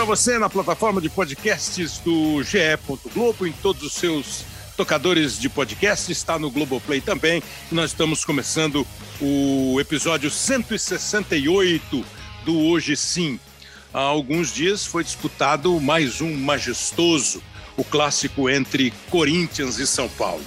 Para você na plataforma de podcasts do GE. Globo, em todos os seus tocadores de podcast, está no Globoplay também. Nós estamos começando o episódio 168 do Hoje Sim. Há alguns dias foi disputado mais um majestoso, o clássico entre Corinthians e São Paulo.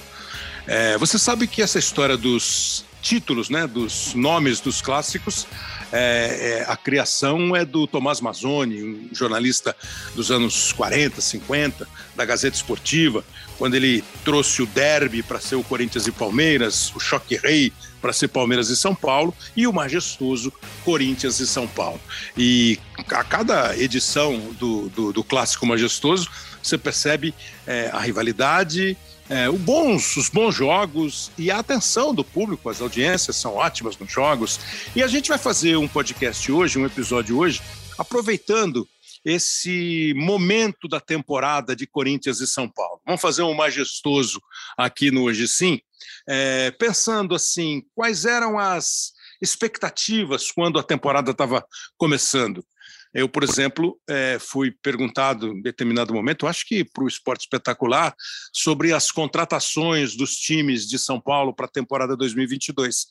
É, você sabe que essa história dos títulos, né, dos nomes dos clássicos, é, é, a criação é do Tomás Mazzoni, um jornalista dos anos 40, 50, da Gazeta Esportiva, quando ele trouxe o derby para ser o Corinthians e Palmeiras, o choque rei para ser Palmeiras e São Paulo, e o majestoso Corinthians e São Paulo. E a cada edição do, do, do clássico majestoso, você percebe é, a rivalidade, é, bons, os bons jogos e a atenção do público, as audiências são ótimas nos jogos. E a gente vai fazer um podcast hoje, um episódio hoje, aproveitando esse momento da temporada de Corinthians e São Paulo. Vamos fazer um majestoso aqui no Hoje Sim, é, pensando assim, quais eram as expectativas quando a temporada estava começando. Eu, por exemplo, é, fui perguntado em determinado momento, acho que para o Esporte Espetacular, sobre as contratações dos times de São Paulo para a temporada 2022.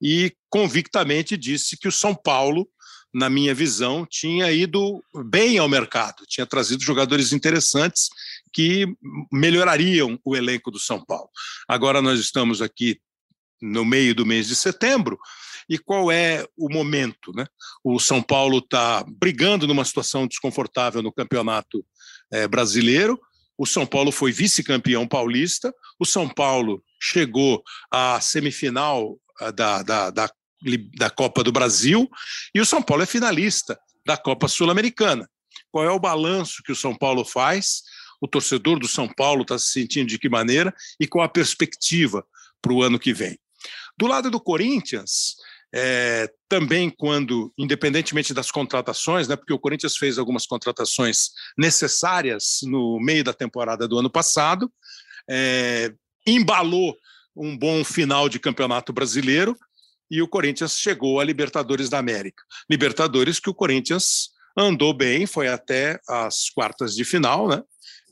E convictamente disse que o São Paulo, na minha visão, tinha ido bem ao mercado, tinha trazido jogadores interessantes que melhorariam o elenco do São Paulo. Agora nós estamos aqui no meio do mês de setembro e qual é o momento. Né? O São Paulo está brigando numa situação desconfortável no campeonato é, brasileiro. O São Paulo foi vice-campeão paulista. O São Paulo chegou à semifinal eh, da, da, da, da Copa do Brasil e o São Paulo é finalista da Copa Sul-Americana. Qual é o balanço que o São Paulo faz? O torcedor do São Paulo está se sentindo de que maneira e qual a perspectiva para o ano que vem? Do lado do Corinthians, é, também quando, independentemente das contratações, né, porque o Corinthians fez algumas contratações necessárias no meio da temporada do ano passado, é, embalou um bom final de campeonato brasileiro e o Corinthians chegou à Libertadores da América. Libertadores que o Corinthians andou bem, foi até as quartas de final, né?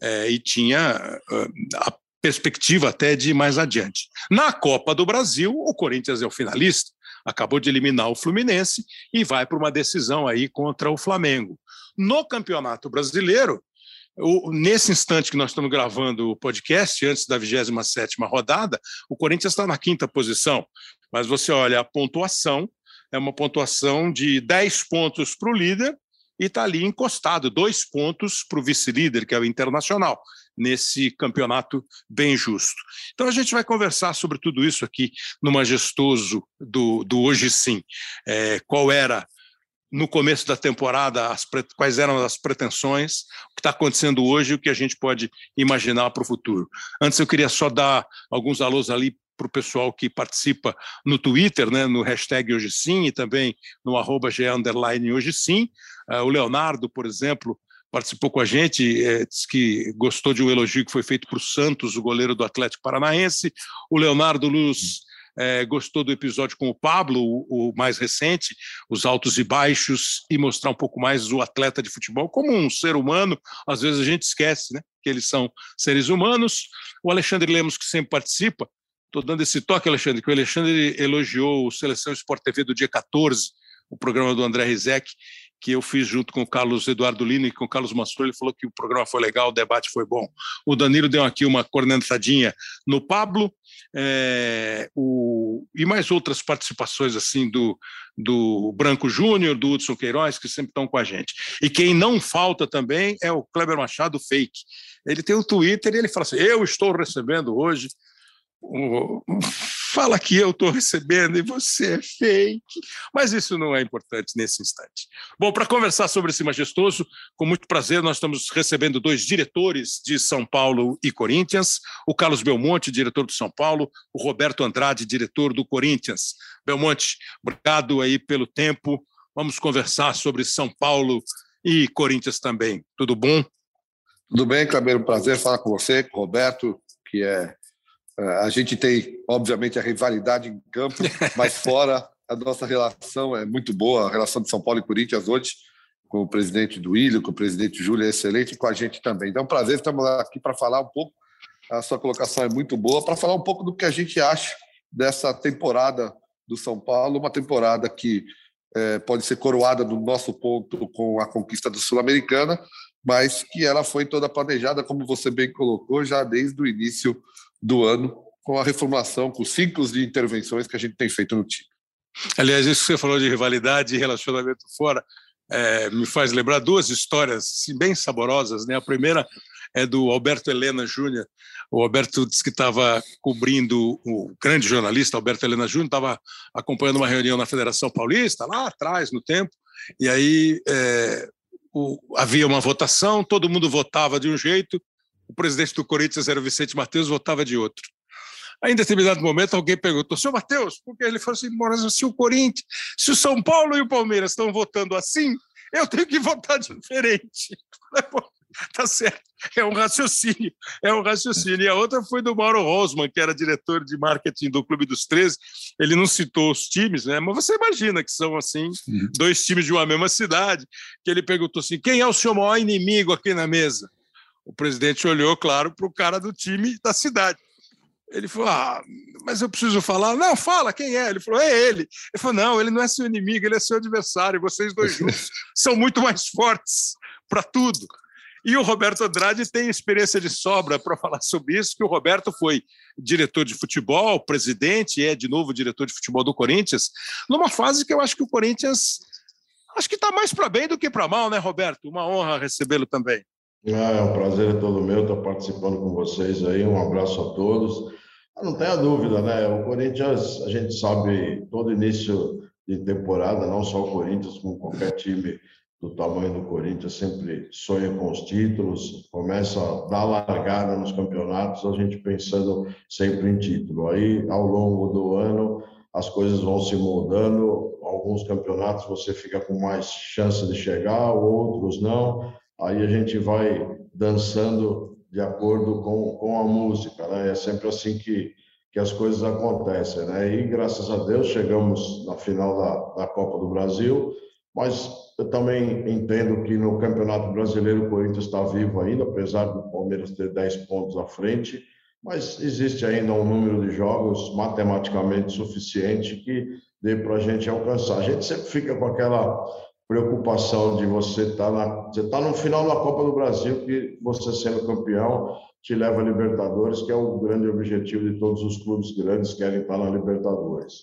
É, e tinha uh, a perspectiva até de ir mais adiante. Na Copa do Brasil, o Corinthians é o finalista, acabou de eliminar o Fluminense e vai para uma decisão aí contra o Flamengo. No Campeonato Brasileiro, o, nesse instante que nós estamos gravando o podcast, antes da 27 rodada, o Corinthians está na quinta posição. Mas você olha a pontuação, é uma pontuação de 10 pontos para o líder e está ali encostado, dois pontos para o vice-líder, que é o Internacional nesse campeonato bem justo. Então a gente vai conversar sobre tudo isso aqui no Majestoso do, do Hoje Sim. É, qual era no começo da temporada, as, quais eram as pretensões, o que está acontecendo hoje e o que a gente pode imaginar para o futuro. Antes eu queria só dar alguns alôs ali para o pessoal que participa no Twitter, né, no hashtag Hoje Sim e também no arroba Hoje Sim. Uh, o Leonardo, por exemplo, participou com a gente, é, disse que gostou de um elogio que foi feito para o Santos, o goleiro do Atlético Paranaense. O Leonardo Luz é, gostou do episódio com o Pablo, o, o, mais recente, os altos e baixos, e mostrar um pouco mais o atleta de futebol como um ser humano. Às vezes a gente esquece né, que eles são seres humanos. O Alexandre Lemos, que sempre participa, estou dando esse toque, Alexandre, que o Alexandre elogiou o Seleção Sport TV do dia 14, o programa do André Rizek, que eu fiz junto com o Carlos Eduardo Lino e com o Carlos Massur, ele falou que o programa foi legal, o debate foi bom. O Danilo deu aqui uma cornetadinha no Pablo, é, o, e mais outras participações assim do, do Branco Júnior, do Hudson Queiroz, que sempre estão com a gente. E quem não falta também é o Kleber Machado Fake. Ele tem o um Twitter e ele fala assim: Eu estou recebendo hoje fala que eu estou recebendo e você é fake. Mas isso não é importante nesse instante. Bom, para conversar sobre esse majestoso, com muito prazer, nós estamos recebendo dois diretores de São Paulo e Corinthians: o Carlos Belmonte, diretor do São Paulo, o Roberto Andrade, diretor do Corinthians. Belmonte, obrigado aí pelo tempo. Vamos conversar sobre São Paulo e Corinthians também. Tudo bom? Tudo bem, Clabeiro. Prazer falar com você, com o Roberto, que é, a gente tem, obviamente, a rivalidade em campo, mas fora a nossa relação é muito boa, a relação de São Paulo e Corinthians hoje. com o presidente do Ilho, com o presidente Júlio, é excelente, e com a gente também. Então, é um prazer, estamos aqui para falar um pouco, a sua colocação é muito boa, para falar um pouco do que a gente acha dessa temporada do São Paulo, uma temporada que é, pode ser coroada no nosso ponto com a conquista do Sul-Americana, mas que ela foi toda planejada, como você bem colocou, já desde o início do ano, com a reformulação, com os ciclos de intervenções que a gente tem feito no time. Aliás, isso que você falou de rivalidade e relacionamento fora é, me faz lembrar duas histórias bem saborosas. Né? A primeira é do Alberto Helena Júnior. O Alberto disse que estava cobrindo, o grande jornalista Alberto Helena Júnior estava acompanhando uma reunião na Federação Paulista, lá atrás, no tempo, e aí é, o, havia uma votação, todo mundo votava de um jeito, o presidente do Corinthians era o Vicente Matheus, votava de outro. Aí, em determinado momento, alguém perguntou, senhor Matheus, porque ele falou assim, se o Corinthians, se o São Paulo e o Palmeiras estão votando assim, eu tenho que votar diferente. tá certo, é um raciocínio, é um raciocínio. E a outra foi do Mauro Rosman, que era diretor de marketing do Clube dos 13. Ele não citou os times, né? Mas você imagina que são assim, dois times de uma mesma cidade, que ele perguntou assim: quem é o seu maior inimigo aqui na mesa? O presidente olhou, claro, para o cara do time da cidade. Ele falou: Ah, mas eu preciso falar. Não, fala, quem é? Ele falou: É ele. Ele falou: Não, ele não é seu inimigo, ele é seu adversário. Vocês dois juntos são muito mais fortes para tudo. E o Roberto Andrade tem experiência de sobra para falar sobre isso, que o Roberto foi diretor de futebol, presidente, é de novo diretor de futebol do Corinthians, numa fase que eu acho que o Corinthians acho que está mais para bem do que para mal, né, Roberto? Uma honra recebê-lo também. Ah, é um prazer todo meu estar participando com vocês aí. Um abraço a todos. Não tenha dúvida, né? O Corinthians, a gente sabe, todo início de temporada, não só o Corinthians, como qualquer time do tamanho do Corinthians, sempre sonha com os títulos, começa a dar largada nos campeonatos, a gente pensando sempre em título. Aí, ao longo do ano, as coisas vão se moldando. Alguns campeonatos você fica com mais chance de chegar, outros não aí a gente vai dançando de acordo com, com a música, né? É sempre assim que, que as coisas acontecem, né? E graças a Deus chegamos na final da, da Copa do Brasil, mas eu também entendo que no Campeonato Brasileiro o Corinthians está vivo ainda, apesar do Palmeiras ter 10 pontos à frente, mas existe ainda um número de jogos matematicamente suficiente que dê para a gente alcançar. A gente sempre fica com aquela preocupação de você estar tá na você tá no final da Copa do Brasil que você sendo campeão te leva a Libertadores que é o grande objetivo de todos os clubes grandes que querem estar na Libertadores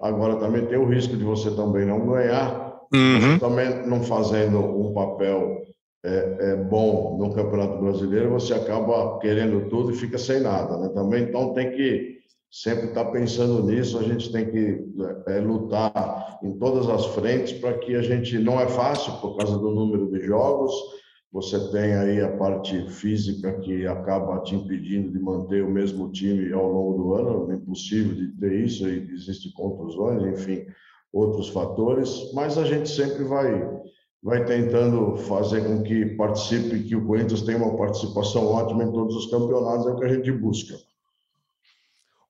agora também tem o risco de você também não ganhar uhum. também não fazendo um papel é, é, bom no Campeonato Brasileiro você acaba querendo tudo e fica sem nada né também então tem que sempre estar tá pensando nisso, a gente tem que é, lutar em todas as frentes para que a gente não é fácil por causa do número de jogos. Você tem aí a parte física que acaba te impedindo de manter o mesmo time ao longo do ano, é impossível de ter isso, e existem contusões, enfim, outros fatores, mas a gente sempre vai vai tentando fazer com que participe, que o Corinthians tenha uma participação ótima em todos os campeonatos, é o que a gente busca.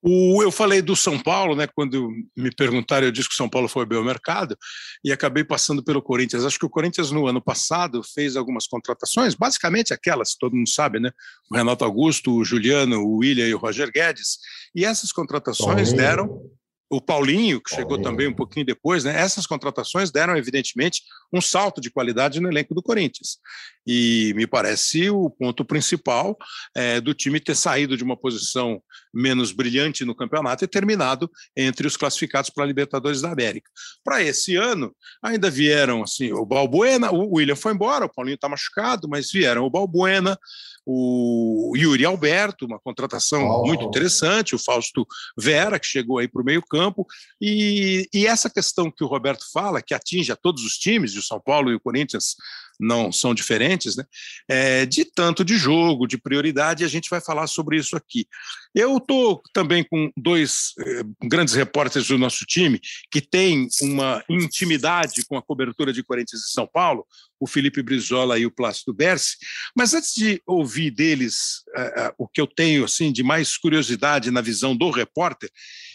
O, eu falei do São Paulo, né? Quando me perguntaram, eu disse que o São Paulo foi bem ao mercado e acabei passando pelo Corinthians. Acho que o Corinthians no ano passado fez algumas contratações, basicamente aquelas, todo mundo sabe, né? O Renato Augusto, o Juliano, o William e o Roger Guedes. E essas contratações deram o Paulinho, que chegou também um pouquinho depois, né? Essas contratações deram, evidentemente, um salto de qualidade no elenco do Corinthians. E me parece o ponto principal é, do time ter saído de uma posição menos brilhante no campeonato e terminado entre os classificados para a Libertadores da América. Para esse ano, ainda vieram assim, o Balbuena, o William foi embora, o Paulinho está machucado, mas vieram o Balbuena, o Yuri Alberto, uma contratação oh. muito interessante, o Fausto Vera, que chegou aí para o meio-campo, e, e, essa questão que o Roberto fala, que atinge a todos os times, o São Paulo e o Corinthians não são diferentes, né? É, de tanto de jogo, de prioridade, e a gente vai falar sobre isso aqui. Eu estou também com dois eh, grandes repórteres do nosso time que têm uma intimidade com a cobertura de Corinthians e São Paulo, o Felipe Brizola e o Plácido Berce. Mas antes de ouvir deles eh, o que eu tenho assim de mais curiosidade na visão do repórter,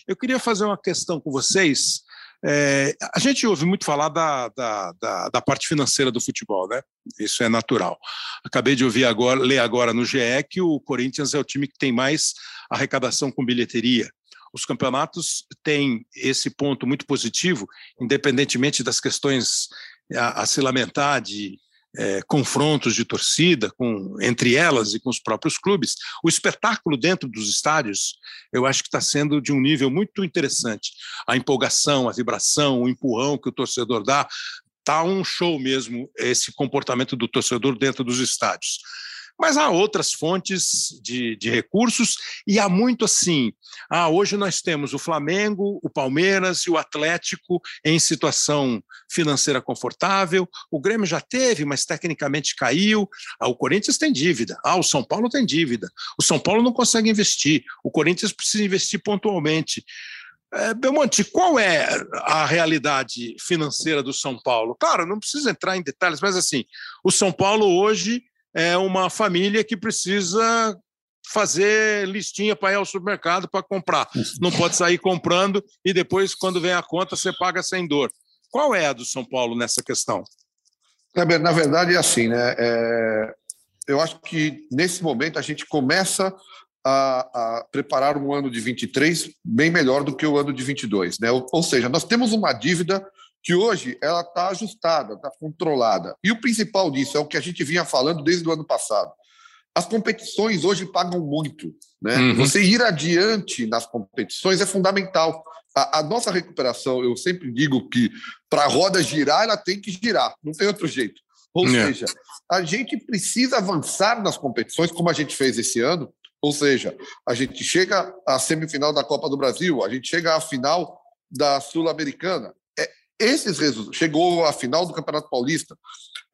eu queria fazer uma questão com vocês É, a gente ouve muito falar da, da, da, da, parte financeira do futebol, né? Isso é natural. Acabei de ouvir agora, ler agora no GE que o Corinthians é o time que tem mais arrecadação com bilheteria. Os campeonatos têm esse ponto muito positivo, independentemente das questões a, a se lamentar de é, confrontos de torcida com, entre elas e com os próprios clubes, o espetáculo dentro dos estádios, eu acho que está sendo de um nível muito interessante. A empolgação, a vibração, o empurrão que o torcedor dá, está um show mesmo esse comportamento do torcedor dentro dos estádios. Mas há outras fontes de, de recursos e há muito assim. Ah, hoje nós temos o Flamengo, o Palmeiras e o Atlético em situação financeira confortável. O Grêmio já teve, mas tecnicamente caiu. Ah, o Corinthians tem dívida. Ah, o São Paulo tem dívida. O São Paulo não consegue investir. O Corinthians precisa investir pontualmente. É, Belmonte, qual é a realidade financeira do São Paulo? Claro, não precisa entrar em detalhes, mas assim, o São Paulo hoje é uma família que precisa fazer listinha para ir ao supermercado para comprar. Não pode sair comprando e depois, quando vem a conta, você paga sem dor. Qual é a do São Paulo nessa questão? Na verdade, é assim, né? É... Eu acho que nesse momento a gente começa a, a, preparar um ano de 23 bem melhor do que o ano de 22, né? Ou, ou seja, nós temos uma dívida que hoje ela está ajustada, está controlada. E o principal disso é o que a gente vinha falando desde o ano passado. As competições hoje pagam muito. Né? Uhum. Você ir adiante nas competições é fundamental. A, a nossa recuperação, eu sempre digo que para a roda girar, ela tem que girar, não tem outro jeito. Ou é. seja, a gente precisa avançar nas competições, como a gente fez esse ano. Ou seja, a gente chega à semifinal da Copa do Brasil, a gente chega à final da Sul-Americana esses resultados, chegou à final do Campeonato Paulista.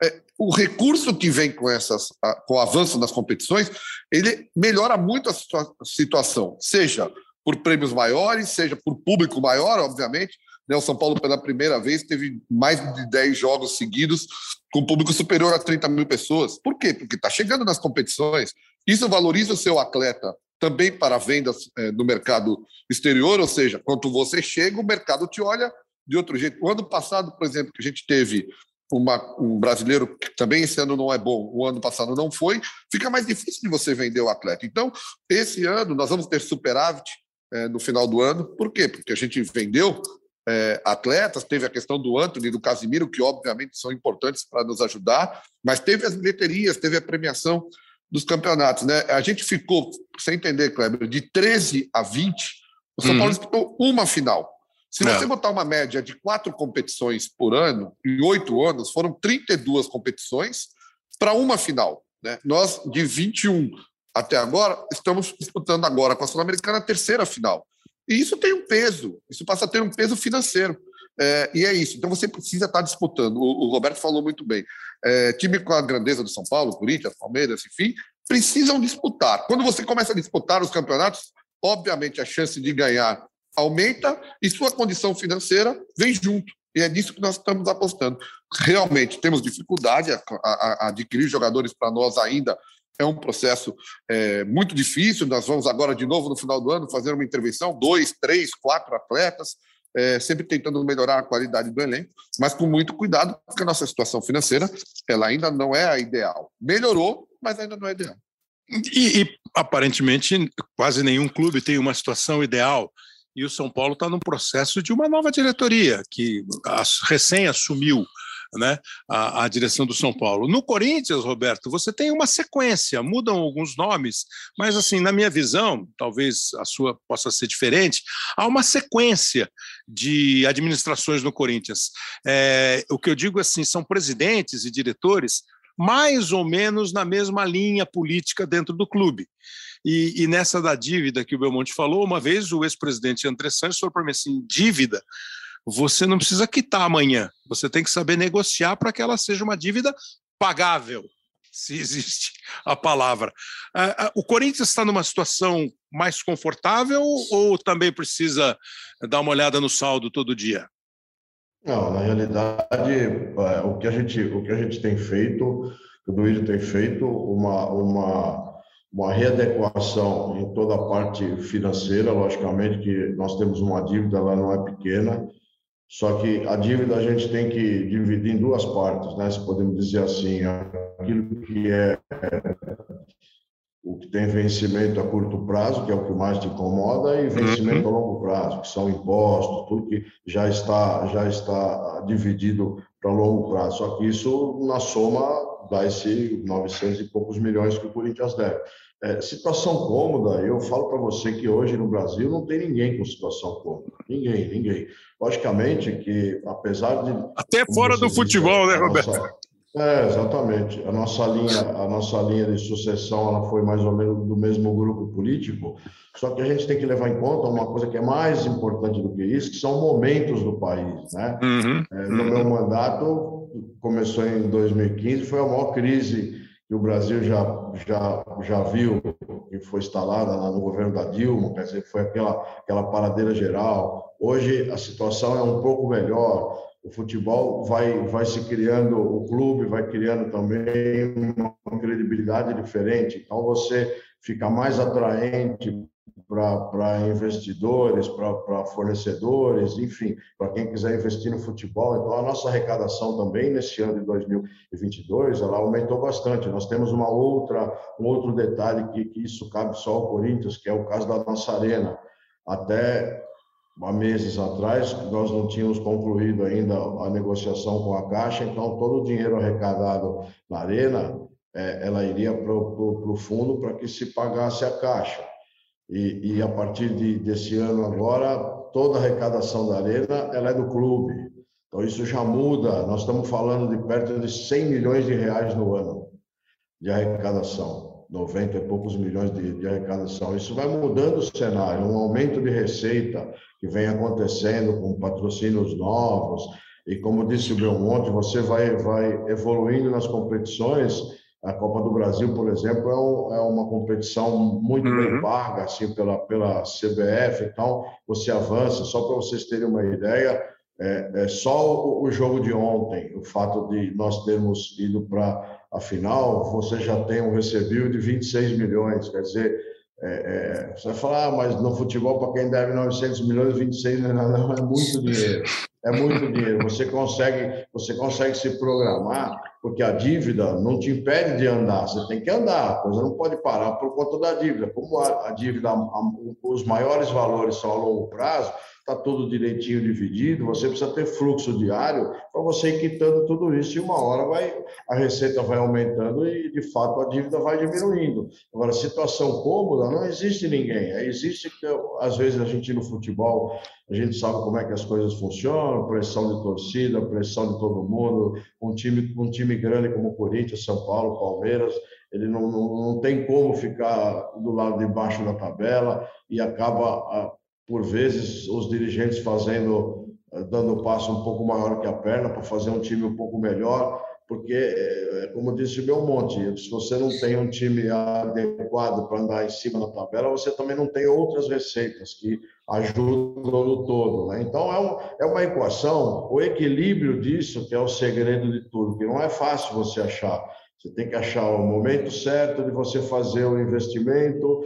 É, o recurso que vem com, essas, com o avanço nas competições, ele melhora muito a situa situação, seja por prêmios maiores, seja por público maior, obviamente. Né, o São Paulo, pela primeira vez, teve mais de 10 jogos seguidos com público superior a 30 mil pessoas. Por quê? Porque está chegando nas competições. Isso valoriza o seu atleta também para vendas é, no mercado exterior, ou seja, quando você chega, o mercado te olha de outro jeito. O ano passado, por exemplo, que a gente teve uma, um brasileiro que também esse ano não é bom, o ano passado não foi, fica mais difícil de você vender o atleta. Então, esse ano nós vamos ter superávit é, no final do ano. Por quê? Porque a gente vendeu é, atletas, teve a questão do Anthony, do Casimiro, que obviamente são importantes para nos ajudar, mas teve as bilheterias, teve a premiação dos campeonatos. Né? A gente ficou, sem entender, Kleber, de 13 a 20, o São uhum. Paulo disputou uma final. Se você botar uma média de quatro competições por ano, em oito anos, foram 32 competições para uma final. Né? Nós, de 21 até agora, estamos disputando agora com a Sul-Americana a terceira final. E isso tem um peso, isso passa a ter um peso financeiro. É, e é isso. Então você precisa estar disputando. O, o Roberto falou muito bem. É, time com a grandeza do São Paulo, Corinthians, Palmeiras, enfim, precisam disputar. Quando você começa a disputar os campeonatos, obviamente a chance de ganhar aumenta e sua condição financeira vem junto. E é nisso que nós estamos apostando. Realmente temos dificuldade a, a, a adquirir jogadores para nós ainda. É um processo é, muito difícil. Nós vamos agora, de novo, no final do ano, fazer uma intervenção: dois, três, quatro atletas, é, sempre tentando melhorar a qualidade do elenco, mas com muito cuidado, porque a nossa situação financeira ela ainda não é a ideal. Melhorou, mas ainda não é ideal. E, e aparentemente, quase nenhum clube tem uma situação ideal e o São Paulo está num processo de uma nova diretoria, que recém assumiu né, a, a, direção do São Paulo. No Corinthians, Roberto, você tem uma sequência, mudam alguns nomes, mas assim, na minha visão, talvez a sua possa ser diferente, há uma sequência de administrações no Corinthians. É, o que eu digo assim, são presidentes e diretores mais ou menos na mesma linha política dentro do clube. E, e, nessa da dívida que o Belmonte falou, uma vez o ex-presidente André Santos falou para mim assim: dívida, você não precisa quitar amanhã, você tem que saber negociar para que ela seja uma dívida pagável, se existe a palavra. O Corinthians está numa situação mais confortável ou também precisa dar uma olhada no saldo todo dia? Não, na realidade, é, o que a gente, o que a gente tem feito, o Duílio tem feito, uma, uma uma readequação em toda a parte financeira, logicamente que nós temos uma dívida, ela não é pequena, Só que a dívida a gente tem que dividir em duas partes, né? Se podemos dizer assim, aquilo que é o que tem vencimento a curto prazo, que é o que mais te incomoda, e vencimento uhum. a longo prazo, que são impostos, tudo que já está já está dividido para longo prazo. Só que isso na soma dá esse 900 e poucos milhões que o Corinthians deve. É, situação cômoda, eu falo para você que hoje no Brasil não tem ninguém com situação cômoda. Ninguém, ninguém. Logicamente que, apesar de. Até fora do futebol, né, Roberto? Nossa, é, exatamente. A nossa linha, a nossa linha de sucessão ela foi mais ou menos do mesmo grupo político. Só que a gente tem que levar em conta uma coisa que é mais importante do que isso, que são momentos do país, né? Uhum, é, no uhum. meu mandato começou em 2015, foi a maior crise que o Brasil já, já, já viu, que foi instalada no governo da Dilma, quer dizer, foi aquela, aquela paradeira geral. Hoje a situação é um pouco melhor, o futebol vai, vai se criando, o clube vai criando também uma credibilidade diferente, então você fica mais atraente para investidores, para fornecedores, enfim, para quem quiser investir no futebol. Então, a nossa arrecadação também nesse ano de 2022, ela aumentou bastante. Nós temos uma outra, um outro detalhe que, que isso cabe só ao Corinthians, que é o caso da nossa arena. Até há meses atrás, nós não tínhamos concluído ainda a negociação com a Caixa, então todo o dinheiro arrecadado na arena, é, ela iria para o fundo para que se pagasse a Caixa. E, e a partir de, desse ano agora, toda a arrecadação da Arena ela é do clube. Então isso já muda. Nós estamos falando de perto de 100 milhões de reais no ano de arrecadação. 90 e poucos milhões de, de arrecadação. Isso vai mudando o cenário, um aumento de receita que vem acontecendo com patrocínios novos. E como disse o Belmonte, você vai, vai evoluindo nas competições a Copa do Brasil, por exemplo, é, um, é uma competição muito uhum. bem paga assim, pela, pela CBF, então você avança. Só para vocês terem uma ideia, é, é só o, o, jogo de ontem, o fato de nós termos ido para a final, você já tem um recebível de 26 milhões, quer dizer, é, é, você vai falar, ah, mas no futebol, para quem deve 900 milhões, 26 não, não é muito dinheiro. É muito dinheiro. Você consegue, você consegue se programar porque a dívida não te impede de andar, você tem que andar, a coisa não pode parar por conta da dívida. Como a, dívida, os maiores valores são a longo prazo, está tudo direitinho dividido, você precisa ter fluxo diário para você ir quitando tudo isso e uma hora vai, a receita vai aumentando e, de fato, a dívida vai diminuindo. Agora, situação cômoda, não existe ninguém. Existe, às vezes, a gente no futebol, a gente sabe como é que as coisas funcionam, pressão de torcida, pressão de todo mundo, um time, um time grande como o Corinthians, São Paulo, Palmeiras, ele não, não, não tem como ficar do lado de baixo da tabela e acaba por vezes os dirigentes fazendo eh, dando passo um pouco maior que a perna para fazer um time um pouco melhor, porque é como disse o Belmonte, se você não tem um time adequado para andar em cima da tabela, você também não tem outras receitas que ajudam no todo. Né? Então é, um, é uma equação, o equilíbrio disso que é o segredo de tudo, que não é fácil você achar. Você tem que achar o momento certo de você fazer o investimento,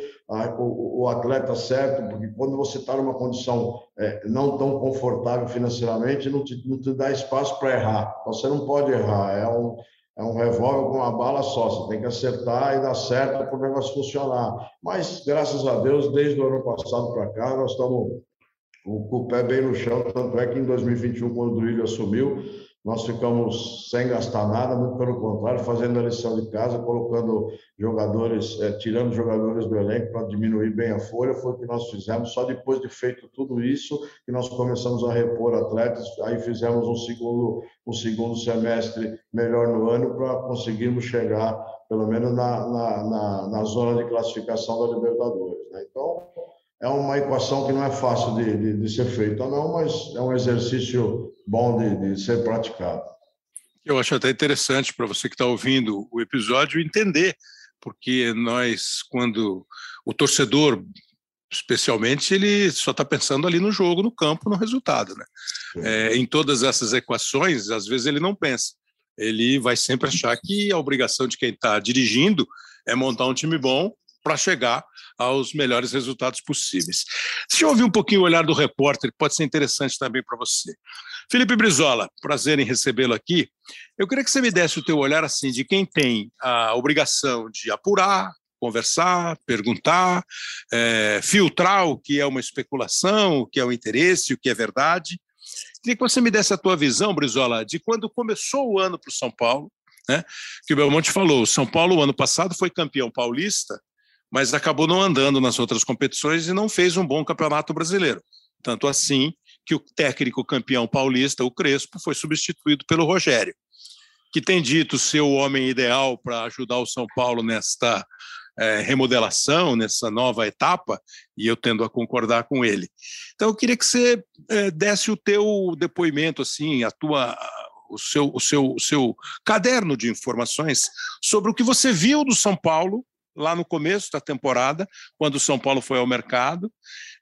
o, atleta certo, porque quando você está numa condição é, não tão confortável financeiramente, não te, não te dá espaço para errar. Você não pode errar, é um, é um revólver com uma bala só, você tem que acertar e dar certo para o negócio funcionar. Mas, graças a Deus, desde o ano passado para cá, nós estamos com o pé bem no chão, tanto é que em 2021, quando o Duílio assumiu, nós ficamos sem gastar nada, muito pelo contrário, fazendo a lição de casa, colocando jogadores, é, tirando jogadores do elenco para diminuir bem a folha, foi o que nós fizemos. Só depois de feito tudo isso que nós começamos a repor atletas, aí fizemos um segundo, um segundo semestre melhor no ano para conseguirmos chegar, pelo menos, na, na, na, na zona de classificação da Libertadores. Né? Então, é uma equação que não é fácil de, de, de ser feita, não, mas é um exercício bom de, de ser praticado. Eu acho até interessante para você que está ouvindo o episódio entender, porque nós, quando o torcedor, especialmente, ele só está pensando ali no jogo, no campo, no resultado. Né? É, em todas essas equações, às vezes ele não pensa. Ele vai sempre achar que a obrigação de quem está dirigindo é montar um time bom para chegar aos melhores resultados possíveis. Deixa eu ouvir um pouquinho o olhar do repórter, que pode ser interessante também para você. Felipe Brizola, prazer em recebê-lo aqui. Eu queria que você me desse o teu olhar assim de quem tem a obrigação de apurar, conversar, perguntar, é, filtrar o que é uma especulação, o que é o um interesse, o que é verdade. Queria que você me desse a tua visão, Brizola, de quando começou o ano para o São Paulo, né? Que o Belmonte falou, o São Paulo ano passado foi campeão paulista, mas acabou não andando nas outras competições e não fez um bom campeonato brasileiro. Tanto assim que o técnico campeão paulista, o Crespo, foi substituído pelo Rogério, que tem dito ser o homem ideal para ajudar o São Paulo nesta é, remodelação, nessa nova etapa, e eu tendo a concordar com ele. Então, eu queria que você é, desse o teu depoimento, assim, a tua, o seu, o seu, o seu caderno de informações sobre o que você viu do São Paulo lá no começo da temporada, quando o São Paulo foi ao mercado,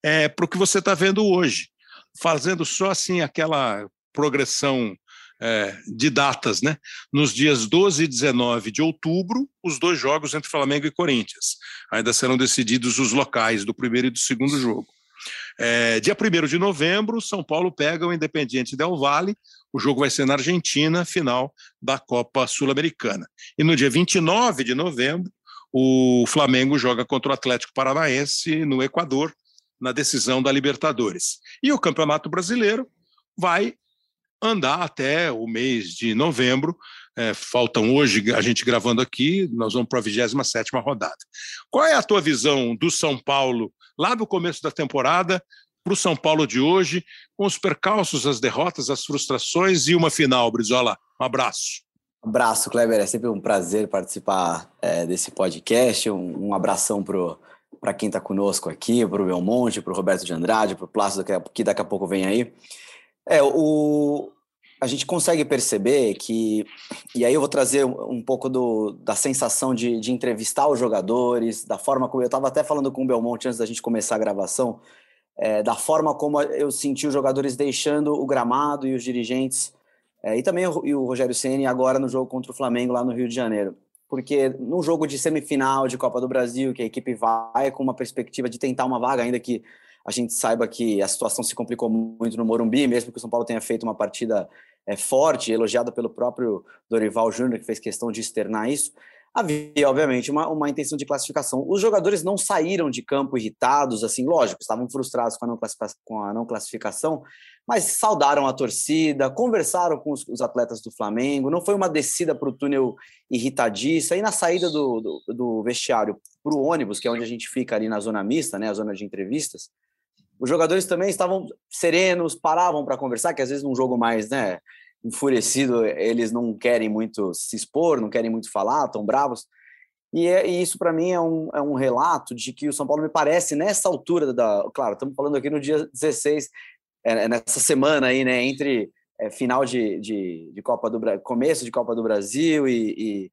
é, para o que você está vendo hoje, fazendo só assim aquela progressão é, de datas, né? Nos dias 12 e 19 de outubro, os dois jogos entre Flamengo e Corinthians. Ainda serão decididos os locais do primeiro e do segundo jogo. É, dia 1 de novembro, São Paulo pega o Independiente Del Valle. O jogo vai ser na Argentina, final da Copa Sul-Americana. E no dia 29 de novembro, o Flamengo joga contra o Atlético Paranaense no Equador, na decisão da Libertadores. E o Campeonato Brasileiro vai andar até o mês de novembro. É, faltam hoje, a gente gravando aqui, nós vamos para a 27 rodada. Qual é a tua visão do São Paulo lá do começo da temporada para o São Paulo de hoje, com os percalços, as derrotas, as frustrações e uma final, Brizola? Um abraço. Um abraço, Kleber. É sempre um prazer participar é, desse podcast. Um, um abração para quem está conosco aqui, para o Belmonte, para o Roberto de Andrade, para o Plácido, que daqui a pouco vem aí. É, o, a gente consegue perceber que, e aí eu vou trazer um, pouco do, da sensação de, de, entrevistar os jogadores, da forma como eu estava até falando com o Belmonte antes da gente começar a gravação, é, da forma como eu senti os jogadores deixando o gramado e os dirigentes, é, e também o, e o Rogério Ceni agora no jogo contra o Flamengo lá no Rio de Janeiro. Porque num jogo de semifinal de Copa do Brasil, que a equipe vai com uma perspectiva de tentar uma vaga, ainda que a gente saiba que a situação se complicou muito no Morumbi, mesmo que o São Paulo tenha feito uma partida é, forte, elogiada pelo próprio Dorival Júnior, que fez questão de externar isso. Havia, obviamente, uma, uma intenção de classificação. Os jogadores não saíram de campo irritados, assim, lógico, estavam frustrados com a não, com a não classificação, mas saudaram a torcida, conversaram com os, os atletas do Flamengo, não foi uma descida para o túnel irritadiça. E na saída do, do, do vestiário para o ônibus, que é onde a gente fica ali na zona mista, né, a zona de entrevistas, os jogadores também estavam serenos, paravam para conversar, que às vezes num jogo mais, né, enfurecido, eles não querem muito se expor, não querem muito falar, estão bravos. E, é, e isso para mim é um, é um relato de que o São Paulo me parece nessa altura da, claro, estamos falando aqui no dia 16, é, é, nessa semana aí, né, entre é, final de, de, de, Copa do começo de Copa do Brasil e, e,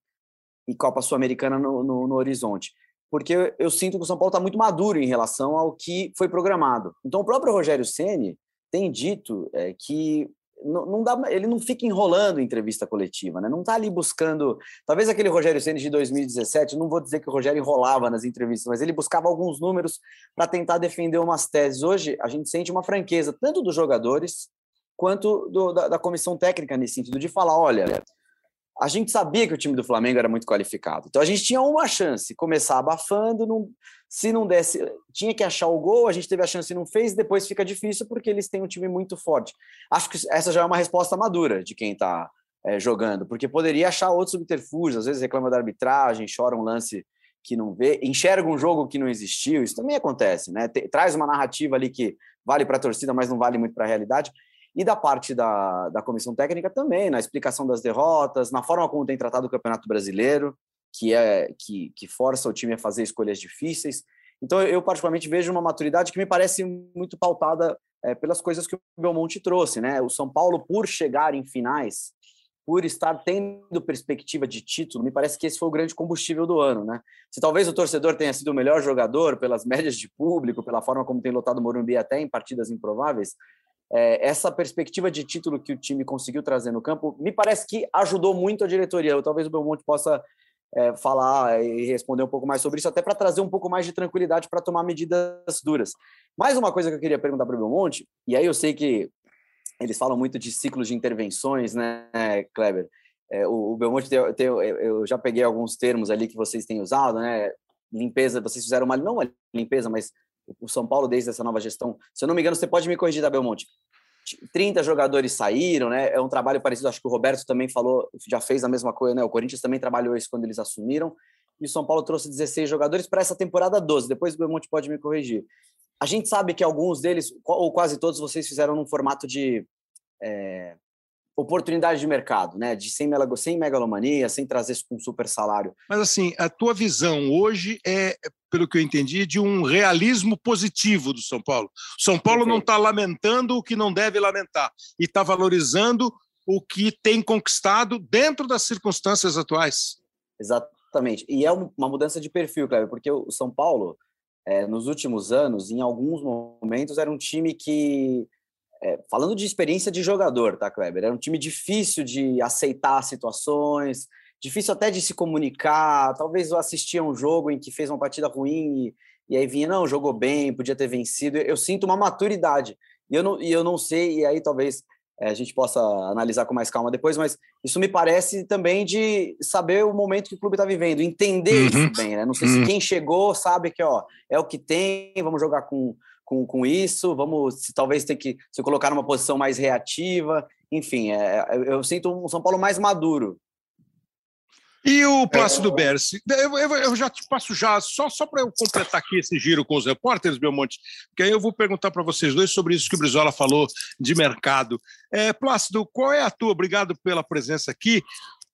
e Copa Sul-Americana no, no, no horizonte porque eu sinto que o São Paulo está muito maduro em relação ao que foi programado. Então, o próprio Rogério Ceni tem dito é, que não, não, dá, ele não fica enrolando entrevista coletiva, né? Não está ali buscando. Talvez aquele Rogério Ceni de 2017, não vou dizer que o Rogério enrolava nas entrevistas, mas ele buscava alguns números para tentar defender umas teses. Hoje a gente sente uma franqueza tanto dos jogadores quanto do, da, da comissão técnica nesse sentido de falar, olha, a gente sabia que o time do Flamengo era muito qualificado. Então a gente tinha uma chance, começar abafando, não, se não desse, tinha que achar o gol, a gente teve a chance e não fez, depois fica difícil porque eles têm um time muito forte. Acho que essa já é uma resposta madura de quem está é, jogando, porque poderia achar outros subterfúgios, às vezes reclama da arbitragem, chora um lance que não vê, enxerga um jogo que não existiu, isso também acontece, né? traz uma narrativa ali que vale para a torcida, mas não vale muito para a realidade e da parte da, da comissão técnica também, na explicação das derrotas, na forma como tem tratado o Campeonato Brasileiro, que é que, que força o time a fazer escolhas difíceis. Então, eu particularmente vejo uma maturidade que me parece muito pautada é, pelas coisas que o Belmonte trouxe, né? O São Paulo, por chegar em finais, por estar tendo perspectiva de título, me parece que esse foi o grande combustível do ano, né? Se talvez o torcedor tenha sido o melhor jogador pelas médias de público, pela forma como tem lotado o Morumbi até em partidas improváveis, é, essa perspectiva de título que o time conseguiu trazer no campo, me parece que ajudou muito a diretoria. Eu, talvez o Belmonte possa é, falar e responder um pouco mais sobre isso, até para trazer um pouco mais de tranquilidade para tomar medidas duras. Mais uma coisa que eu queria perguntar para o Belmonte, e aí eu sei que eles falam muito de ciclos de intervenções, né, Kleber? É, o, o Belmonte, tem, tem, eu já peguei alguns termos ali que vocês têm usado, né? Limpeza, vocês fizeram uma, não uma limpeza, mas o São Paulo, desde essa nova gestão, se eu não me engano, você pode me corrigir da Belmonte. 30 jogadores saíram, né? É um trabalho parecido, acho que o Roberto também falou, já fez a mesma coisa, né? O Corinthians também trabalhou isso quando eles assumiram. E o São Paulo trouxe 16 jogadores para essa temporada 12. Depois o Belmonte pode me corrigir. A gente sabe que alguns deles, ou quase todos, vocês fizeram num formato de é, oportunidade de mercado, né? De sem, sem megalomania, sem trazer com super salário. Mas assim, a tua visão hoje é, pelo que eu entendi, de um realismo positivo do São Paulo. São Paulo não está lamentando o que não deve lamentar e está valorizando o que tem conquistado dentro das circunstâncias atuais. Exatamente. E é uma mudança de perfil, Cleber, porque o São Paulo, é, nos últimos anos, em alguns momentos, era um time que é, falando de experiência de jogador, tá, Kleber? Era um time difícil de aceitar situações, difícil até de se comunicar. Talvez eu assistia um jogo em que fez uma partida ruim e, e aí vinha, não, jogou bem, podia ter vencido. Eu sinto uma maturidade. E eu não, e eu não sei, e aí talvez é, a gente possa analisar com mais calma depois, mas isso me parece também de saber o momento que o clube está vivendo, entender uhum. isso bem, né? Não sei uhum. se quem chegou sabe que ó, é o que tem, vamos jogar com com, com isso, vamos se, talvez ter que se colocar numa posição mais reativa, enfim, é, é eu sinto um São Paulo mais maduro. E o Plácido é, Berce, eu, eu, eu, já te passo já, só, só para eu completar aqui esse giro com os repórteres, Belmonte, porque aí eu vou perguntar para vocês dois sobre isso que o Brizola falou de mercado. É, Plácido, qual é a tua, obrigado pela presença aqui,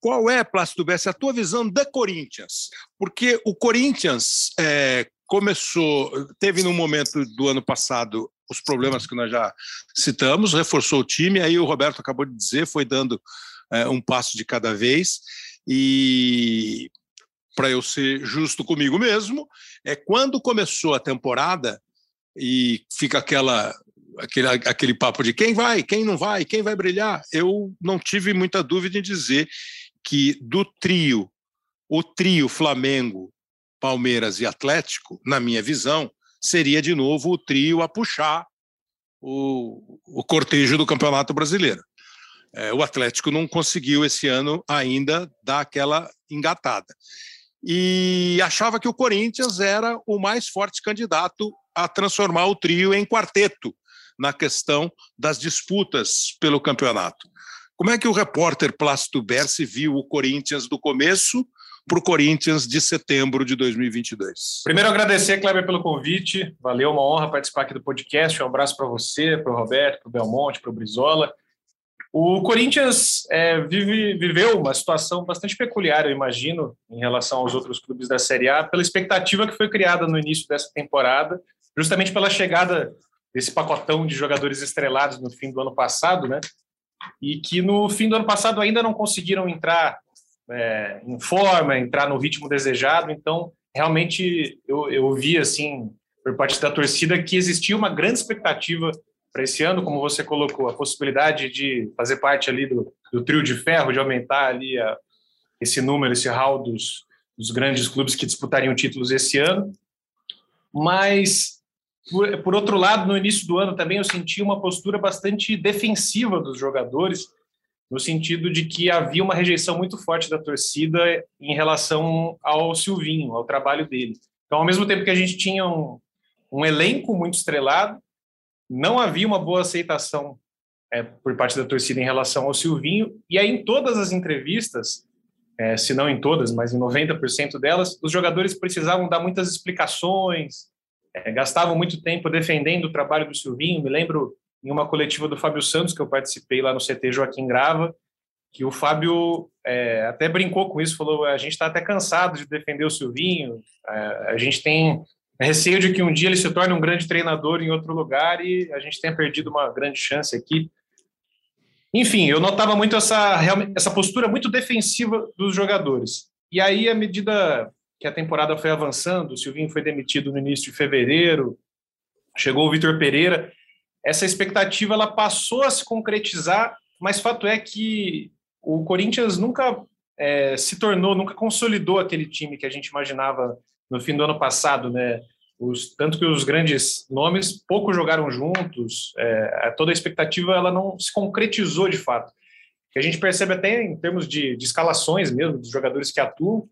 qual é, Plácido Berce, a tua visão da Corinthians? Porque o Corinthians, é, começou, teve no momento do ano passado os problemas que nós já citamos, reforçou o time, aí o Roberto acabou de dizer, foi dando é, um passo de cada vez, e para eu ser justo comigo mesmo, é quando começou a temporada e fica aquela aquele, aquele papo de quem vai, quem não vai, quem vai brilhar, eu não tive muita dúvida em dizer que do trio, o trio Flamengo, Palmeiras e Atlético, na minha visão, seria de novo o trio a puxar o, o cortejo do Campeonato Brasileiro. É, o Atlético não conseguiu esse ano ainda dar aquela engatada. E achava que o Corinthians era o mais forte candidato a transformar o trio em quarteto na questão das disputas pelo campeonato. Como é que o repórter Plácido Berce viu o Corinthians do começo para o Corinthians de setembro de 2022. Primeiro, agradecer, Kleber, pelo convite. Valeu, uma honra participar aqui do podcast. Um abraço para você, para o Roberto, para o Belmonte, para o Brizola. O Corinthians é, vive, viveu uma situação bastante peculiar, eu imagino, em relação aos outros clubes da Série A, pela expectativa que foi criada no início dessa temporada, justamente pela chegada desse pacotão de jogadores estrelados no fim do ano passado, né? E que no fim do ano passado ainda não conseguiram entrar é, em forma, entrar no ritmo desejado. Então, realmente, eu, eu vi, assim, por parte da torcida, que existia uma grande expectativa para esse ano, como você colocou, a possibilidade de fazer parte ali do, do trio de ferro, de aumentar ali a, esse número, esse hall dos, dos grandes clubes que disputariam títulos esse ano. Mas, por, por outro lado, no início do ano também eu senti uma postura bastante defensiva dos jogadores, no sentido de que havia uma rejeição muito forte da torcida em relação ao Silvinho, ao trabalho dele. Então, ao mesmo tempo que a gente tinha um, um elenco muito estrelado, não havia uma boa aceitação é, por parte da torcida em relação ao Silvinho, e aí em todas as entrevistas, é, se não em todas, mas em 90% delas, os jogadores precisavam dar muitas explicações, é, gastavam muito tempo defendendo o trabalho do Silvinho. Me lembro em uma coletiva do Fábio Santos, que eu participei lá no CT Joaquim Grava, que o Fábio é, até brincou com isso, falou: a gente está até cansado de defender o Silvinho, é, a gente tem receio de que um dia ele se torne um grande treinador em outro lugar e a gente tenha perdido uma grande chance aqui. Enfim, eu notava muito essa, essa postura muito defensiva dos jogadores. E aí, à medida que a temporada foi avançando, o Silvinho foi demitido no início de fevereiro, chegou o Vitor Pereira, essa expectativa ela passou a se concretizar, mas fato é que o Corinthians nunca é, se tornou, nunca consolidou aquele time que a gente imaginava no fim do ano passado, né? Os, tanto que os grandes nomes pouco jogaram juntos, é, toda a expectativa ela não se concretizou de fato. Que a gente percebe até em termos de, de escalações mesmo dos jogadores que atuam.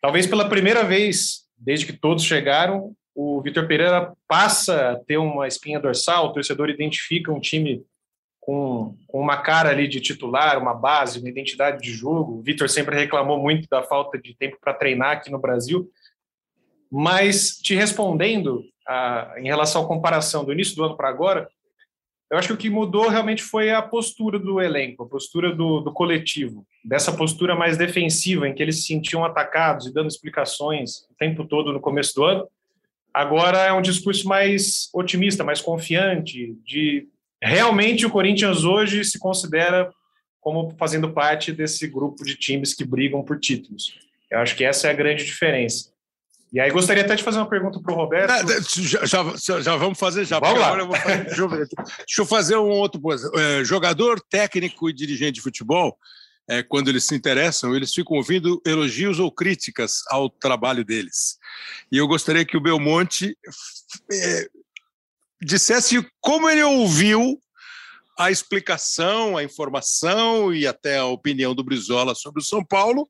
Talvez pela primeira vez desde que todos chegaram, o Vitor Pereira passa a ter uma espinha dorsal, o torcedor identifica um time com, com, uma cara ali de titular, uma base, uma identidade de jogo. O Vitor sempre reclamou muito da falta de tempo para treinar aqui no Brasil. Mas te respondendo a, em relação à comparação do início do ano para agora, eu acho que o que mudou realmente foi a postura do elenco, a postura do, do, coletivo, dessa postura mais defensiva, em que eles se sentiam atacados e dando explicações o tempo todo no começo do ano. Agora é um discurso mais otimista, mais confiante, de realmente o Corinthians hoje se considera como fazendo parte desse grupo de times que brigam por títulos. Eu acho que essa é a grande diferença. E aí gostaria até de fazer uma pergunta para o Roberto. já, já, já, vamos fazer já. Vamos lá. Eu fazer, deixa, eu, deixa, eu, fazer um outro. É, jogador, técnico e dirigente de futebol, é, quando eles se interessam, eles ficam ouvindo elogios ou críticas ao trabalho deles. E eu gostaria que o Belmonte é, dissesse como ele ouviu a explicação, a informação e até a opinião do Brizola sobre o São Paulo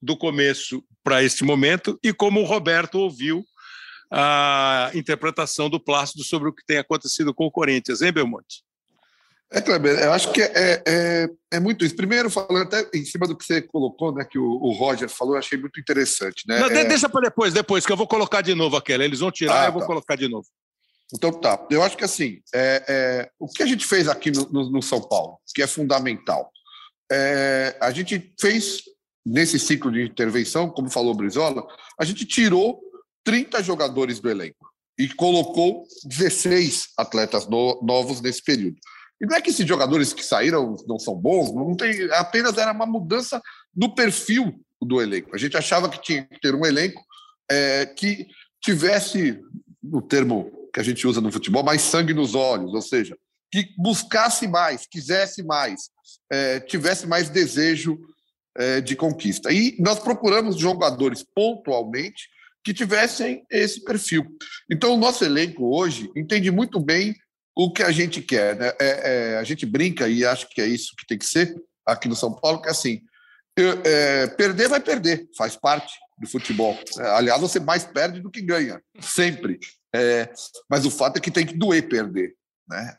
do começo para este momento e como o Roberto ouviu a interpretação do Plácido sobre o que tem acontecido com o Corinthians, hein, Belmonte? É, Kleber, eu acho que é, é, é, muito isso. Primeiro, falando até em cima do que você colocou, né, que o, o Roger falou, eu achei muito interessante. Né? Não, é... Deixa para depois, depois, que eu vou colocar de novo aquela. Eles vão tirar, ah, eu vou tá. colocar de novo. Então tá. Eu acho que assim, é, é, o que a gente fez aqui no, no, no São Paulo, que é fundamental, é, a gente fez nesse ciclo de intervenção, como falou Brizola, a gente tirou 30 jogadores do elenco e colocou 16 atletas no, novos nesse período. E não é que esses jogadores que saíram não são bons, não tem, apenas era uma mudança no perfil do elenco. A gente achava que tinha que ter um elenco é, que tivesse, no termo que a gente usa no futebol, mais sangue nos olhos, ou seja, que buscasse mais, quisesse mais, é, tivesse mais desejo é, de conquista. E nós procuramos jogadores pontualmente que tivessem esse perfil. Então, o nosso elenco hoje entende muito bem o que a gente quer. Né? É, é, a gente brinca, e acho que é isso que tem que ser aqui no São Paulo, que é assim, eu, é, perder vai perder, faz parte do futebol. É, aliás, você mais perde do que ganha, sempre. É, mas o fato é que tem que doer perder. Né?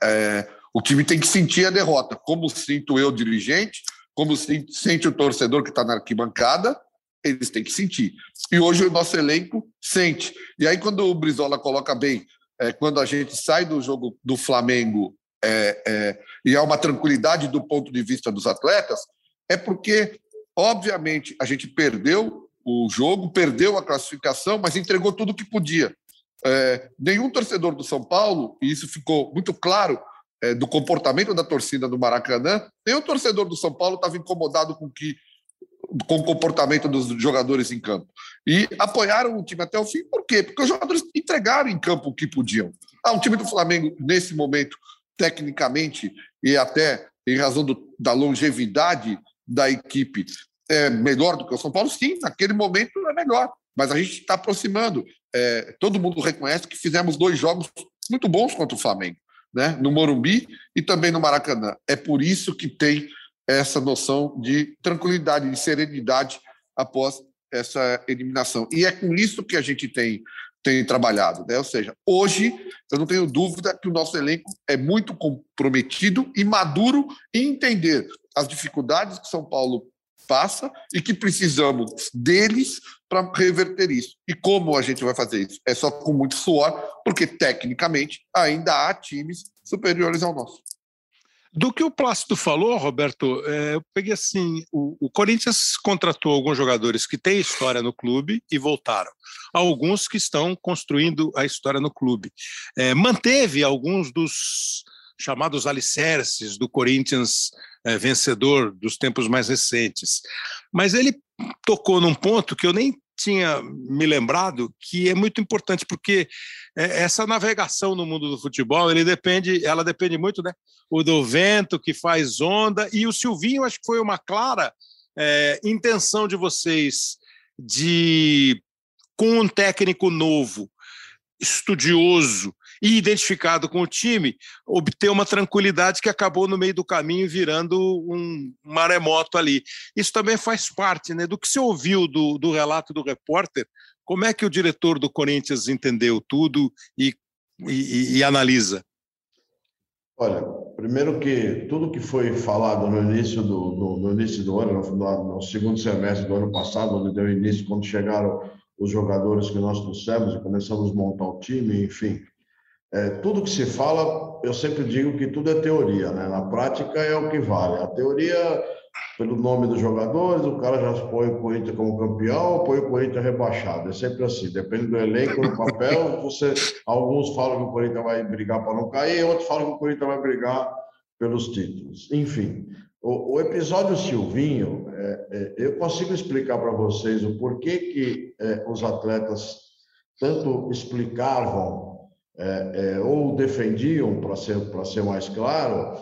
o time tem que sentir a derrota, como sinto eu, dirigente, como sente o torcedor que está na arquibancada, eles têm que sentir. E hoje o nosso elenco sente. E aí, quando o Brizola coloca bem, é, quando a gente sai do jogo do Flamengo é, é, e há uma tranquilidade do ponto de vista dos atletas, é porque, obviamente, a gente perdeu o jogo, perdeu a classificação, mas entregou tudo o que podia. É, nenhum torcedor do São Paulo, e isso ficou muito claro é, do comportamento da torcida do Maracanã, o torcedor do São Paulo estava incomodado com que com o comportamento dos jogadores em campo. E apoiaram o time até o fim, por quê? Porque os jogadores entregaram em campo o que podiam. Ah, o time do Flamengo, nesse momento, tecnicamente, e até em razão do, da longevidade da equipe, é melhor do que o São Paulo? Sim, naquele momento é melhor. Mas a gente está aproximando. É, todo mundo reconhece que fizemos dois jogos muito bons contra o Flamengo né, no Morumbi e também no Maracanã. É por isso que tem essa noção de tranquilidade, de serenidade após essa eliminação. E é com isso que a gente tem, tem trabalhado. Né? Ou seja, hoje eu não tenho dúvida que o nosso elenco é muito comprometido e maduro em entender as dificuldades que São Paulo passa e que precisamos deles para reverter isso. E como a gente vai fazer isso? É só com muito suor, porque tecnicamente ainda há times superiores ao nosso. Do que o Plácido falou, Roberto, é, eu peguei assim: o, o, Corinthians contratou alguns jogadores que têm história no clube e voltaram. Alguns que estão construindo a história no clube. É, manteve alguns dos chamados alicerces do Corinthians é, vencedor dos tempos mais recentes. Mas ele tocou num ponto que eu nem tinha me lembrado que é muito importante porque é, essa navegação no mundo do futebol ele depende ela depende muito né o do vento que faz onda e o Silvinho acho que foi uma clara é, intenção de vocês de, com um técnico novo, estudioso e identificado com o time, obter uma tranquilidade que acabou no meio do caminho virando um maremoto ali. Isso também faz parte né, do que se ouviu do, do relato do repórter. Como é que o diretor do Corinthians entendeu tudo e, e, e analisa? Olha, primeiro que tudo que foi falado no início do, no, no início do ano, no, no, segundo semestre do ano passado, onde deu início, quando chegaram os jogadores que nós trouxemos e começamos a montar o time, enfim, é, tudo que se fala, eu sempre digo que tudo é teoria, né? Na prática é o que vale. A teoria, pelo nome dos jogadores, o cara já põe o Corinthians como campeão ou põe o Corinthians rebaixado. É sempre assim, depende do elenco, do papel. Você, alguns falam que o Corinthians vai brigar para não cair, outros falam que o Corinthians vai brigar pelos títulos. Enfim, o, o episódio Silvinho, é, é, eu consigo explicar para vocês o porquê que é, os atletas tanto explicavam é, é, ou defendiam, para ser, ser mais claro,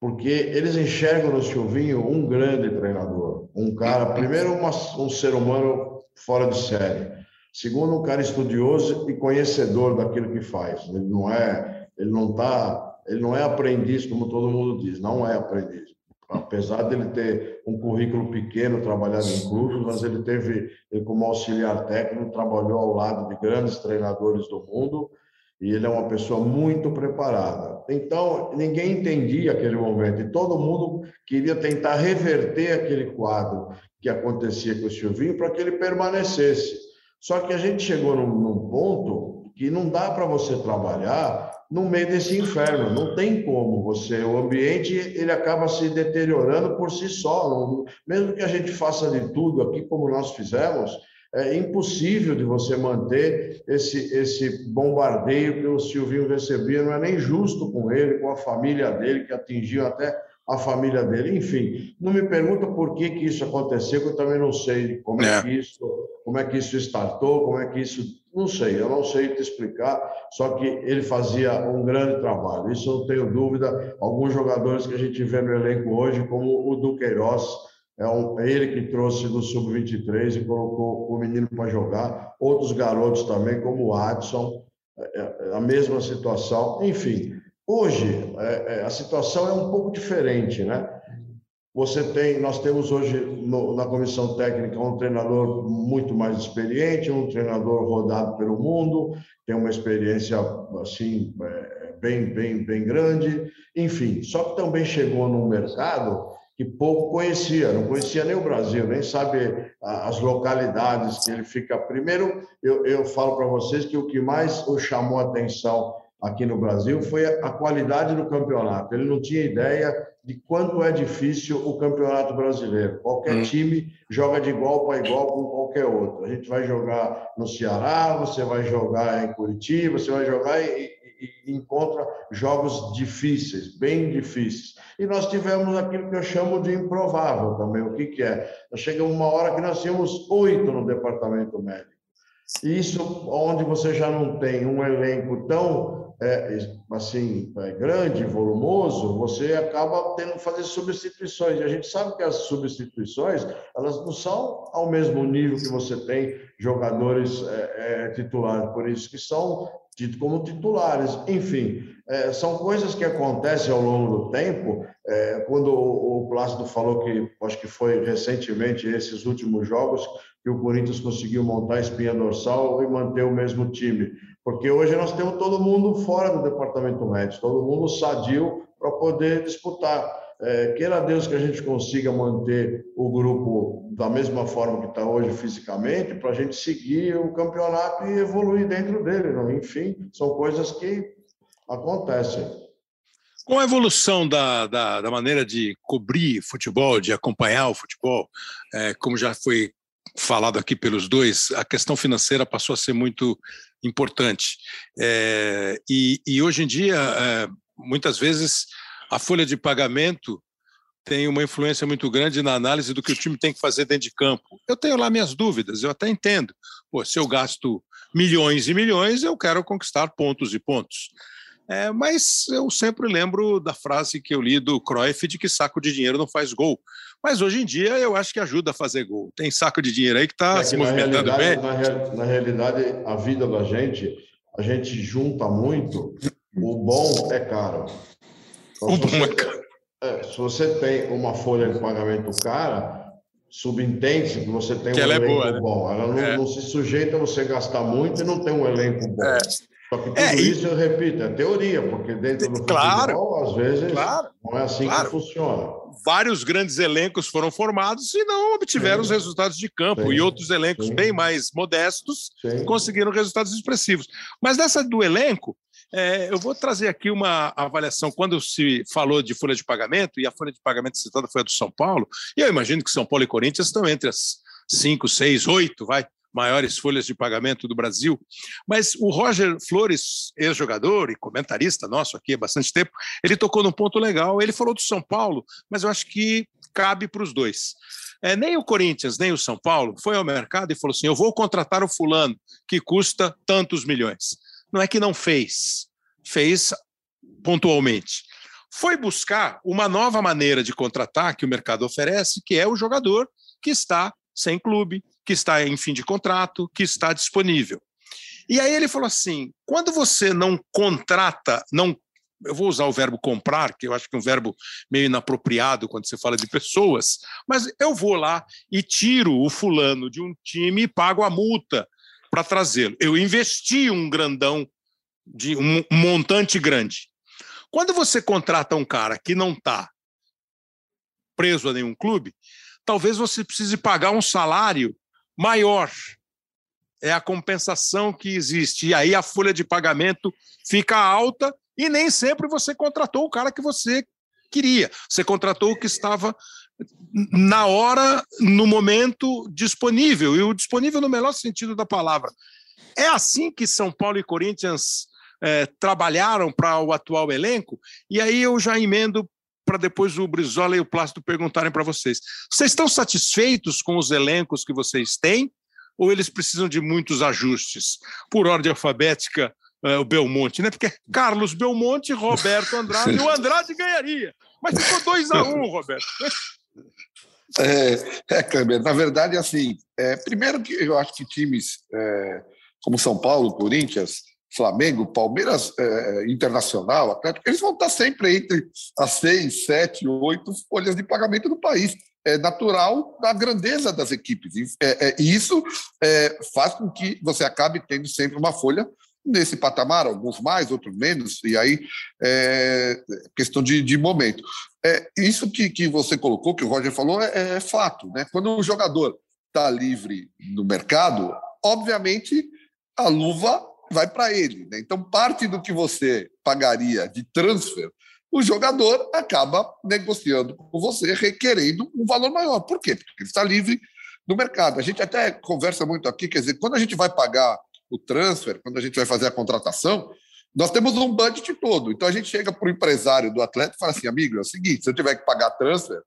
porque eles enxergam no Silvinho um grande treinador, um cara, primeiro, uma, um ser humano fora de série, segundo, um cara estudioso e conhecedor daquilo que faz. Ele não é, ele não tá, ele não é aprendiz como todo mundo diz, não é aprendiz. Apesar dele ter um currículo pequeno, trabalhado em clubes, mas ele teve, ele como auxiliar técnico, trabalhou ao lado de grandes treinadores do mundo e ele é uma pessoa muito preparada. Então, ninguém entendia aquele momento e todo mundo queria tentar reverter aquele quadro que acontecia com o Silvinho para que ele permanecesse. Só que a gente chegou num, num ponto que não dá para você trabalhar no meio desse inferno, não tem como você, o ambiente ele acaba se deteriorando por si só, mesmo que a gente faça de tudo aqui como nós fizemos, é impossível de você manter esse, esse bombardeio que o Silvinho recebia, não é nem justo com ele, com a família dele, que atingiu até a família dele. Enfim, não me pergunta por que, que isso aconteceu, que eu também não sei como é. é. que isso, como é que isso startou, como é que isso. Não sei, eu não sei te explicar, só que ele fazia um grande trabalho, isso eu não tenho dúvida. Alguns jogadores que a gente vê no elenco hoje, como o Duqueiroz, é, um, é ele que trouxe do Sub-23 e colocou o menino para jogar. Outros garotos também, como o Adson, é, é, a mesma situação. Enfim, hoje é, é, a situação é um pouco diferente, né? Você tem, nós temos hoje no, na comissão técnica um treinador muito mais experiente, um treinador rodado pelo mundo, tem uma experiência assim é, bem, bem, bem grande. Enfim, só que também chegou num mercado que pouco conhecia, não conhecia nem o Brasil, nem sabe as localidades que ele fica. Primeiro, eu, eu falo para vocês que o que mais o chamou a atenção aqui no Brasil foi a qualidade do campeonato. Ele não tinha ideia de quanto é difícil o campeonato brasileiro. Qualquer hum. time joga de igual para igual com qualquer outro. A gente vai jogar no Ceará, você vai jogar em Curitiba, você vai jogar e, e encontra jogos difíceis, bem difíceis. E nós tivemos aquilo que eu chamo de improvável também. O que, que é? Chega uma hora que nós tínhamos oito no departamento médico. Isso onde você já não tem um elenco tão é, assim é, grande, volumoso, você acaba tendo que fazer substituições. E a gente sabe que as substituições elas não são ao mesmo nível que você tem jogadores é, é titulares, por isso que são tido como titulares. Enfim, é, são coisas que acontecem ao longo do tempo. É, quando o, o Plácido falou que, acho que foi recentemente, esses últimos jogos, que o Corinthians conseguiu montar a espinha dorsal e manter o mesmo time. Porque hoje nós temos todo mundo fora do departamento médico, todo mundo sadio para poder disputar. É, queira Deus que a gente consiga manter o grupo da mesma forma que está hoje fisicamente, para a gente seguir o campeonato e evoluir dentro dele. Não? Enfim, são coisas que acontecem. Com a evolução da, da, da, maneira de cobrir futebol, de acompanhar o futebol, é, como já foi falado aqui pelos dois, a questão financeira passou a ser muito importante. É, e, e, hoje em dia, é, muitas vezes, a folha de pagamento tem uma influência muito grande na análise do que o time tem que fazer dentro de campo. Eu tenho lá minhas dúvidas, eu até entendo. Pô, se eu gasto milhões e milhões, eu quero conquistar pontos e pontos. É, mas eu sempre lembro da frase que eu li do Cruyff de que saco de dinheiro não faz gol. Mas hoje em dia eu acho que ajuda a fazer gol. Tem saco de dinheiro aí que está é se movimentando bem. Na, na, realidade, a vida da gente, a gente junta muito. O bom é caro. Então, bom você, é. É, se você tem uma folha de pagamento cara, subentende que você tem que um ela elenco é boa, né? bom. Ela não, é. não, se sujeita a você gastar muito e não tem um elenco bom. É. Só que tudo é, isso, eu repito, é teoria, porque dentro do claro, futebol, às vezes, claro, não é assim claro. que funciona. Vários grandes elencos foram formados e não obtiveram sim. os resultados de campo. Sim. E outros elencos sim. bem mais modestos conseguiram resultados expressivos. Mas nessa do elenco, é, eu vou trazer aqui uma avaliação. Quando se falou de folha de pagamento, e a folha de pagamento citada foi a do São Paulo, e eu imagino que São Paulo e Corinthians estão entre as cinco, seis, oito, vai, maiores folhas de pagamento do Brasil. Mas o Roger Flores, ex-jogador e comentarista nosso aqui há bastante tempo, ele tocou num ponto legal. Ele falou do São Paulo, mas eu acho que cabe para os dois. É, nem o Corinthians, nem o São Paulo foi ao mercado e falou assim: eu vou contratar o fulano que custa tantos milhões. Não é que não fez, fez pontualmente. Foi buscar uma nova maneira de contratar que o mercado oferece, que é o jogador que está sem clube, que está em fim de contrato, que está disponível. E aí ele falou assim: quando você não contrata, não eu vou usar o verbo comprar, que eu acho que é um verbo meio inapropriado quando você fala de pessoas, mas eu vou lá e tiro o fulano de um time e pago a multa para trazê-lo. Eu investi um grandão, de um montante grande. Quando você contrata um cara que não está preso a nenhum clube, talvez você precise pagar um salário maior. É a compensação que existe. E aí a folha de pagamento fica alta e nem sempre você contratou o cara que você queria. Você contratou o que estava na hora, no momento disponível, e o disponível no melhor sentido da palavra. É assim que São Paulo e Corinthians é, trabalharam para o atual elenco, e aí eu já emendo para depois o Brizola e o Plácido perguntarem para vocês. Vocês estão satisfeitos com os elencos que vocês têm ou eles precisam de muitos ajustes? Por ordem alfabética, é, o Belmonte, né? Porque Carlos Belmonte, Roberto Andrade, o Andrade ganharia. Mas ficou 2 a 1 um, Roberto. É, é na verdade, assim, é, primeiro que eu acho que times é, como São Paulo, Corinthians, Flamengo, Palmeiras é, Internacional, Atlético, eles vão estar sempre entre as seis, sete, oito folhas de pagamento do país. É natural da grandeza das equipes. E é, é, isso é, faz com que você acabe tendo sempre uma folha nesse patamar, alguns mais, outros menos, e aí é questão de, de momento. É, isso que, que você colocou, que o Roger falou, é, é fato. Né? Quando o jogador está livre no mercado, obviamente a luva vai para ele. Né? Então, parte do que você pagaria de transfer, o jogador acaba negociando com você, requerendo um valor maior. Por quê? Porque ele está livre no mercado. A gente até conversa muito aqui, quer dizer, quando a gente vai pagar o transfer, quando a gente vai fazer a contratação, nós temos um budget todo. Então a gente chega para o empresário do atleta e fala assim: amigo, é o seguinte, se eu tiver que pagar transfer,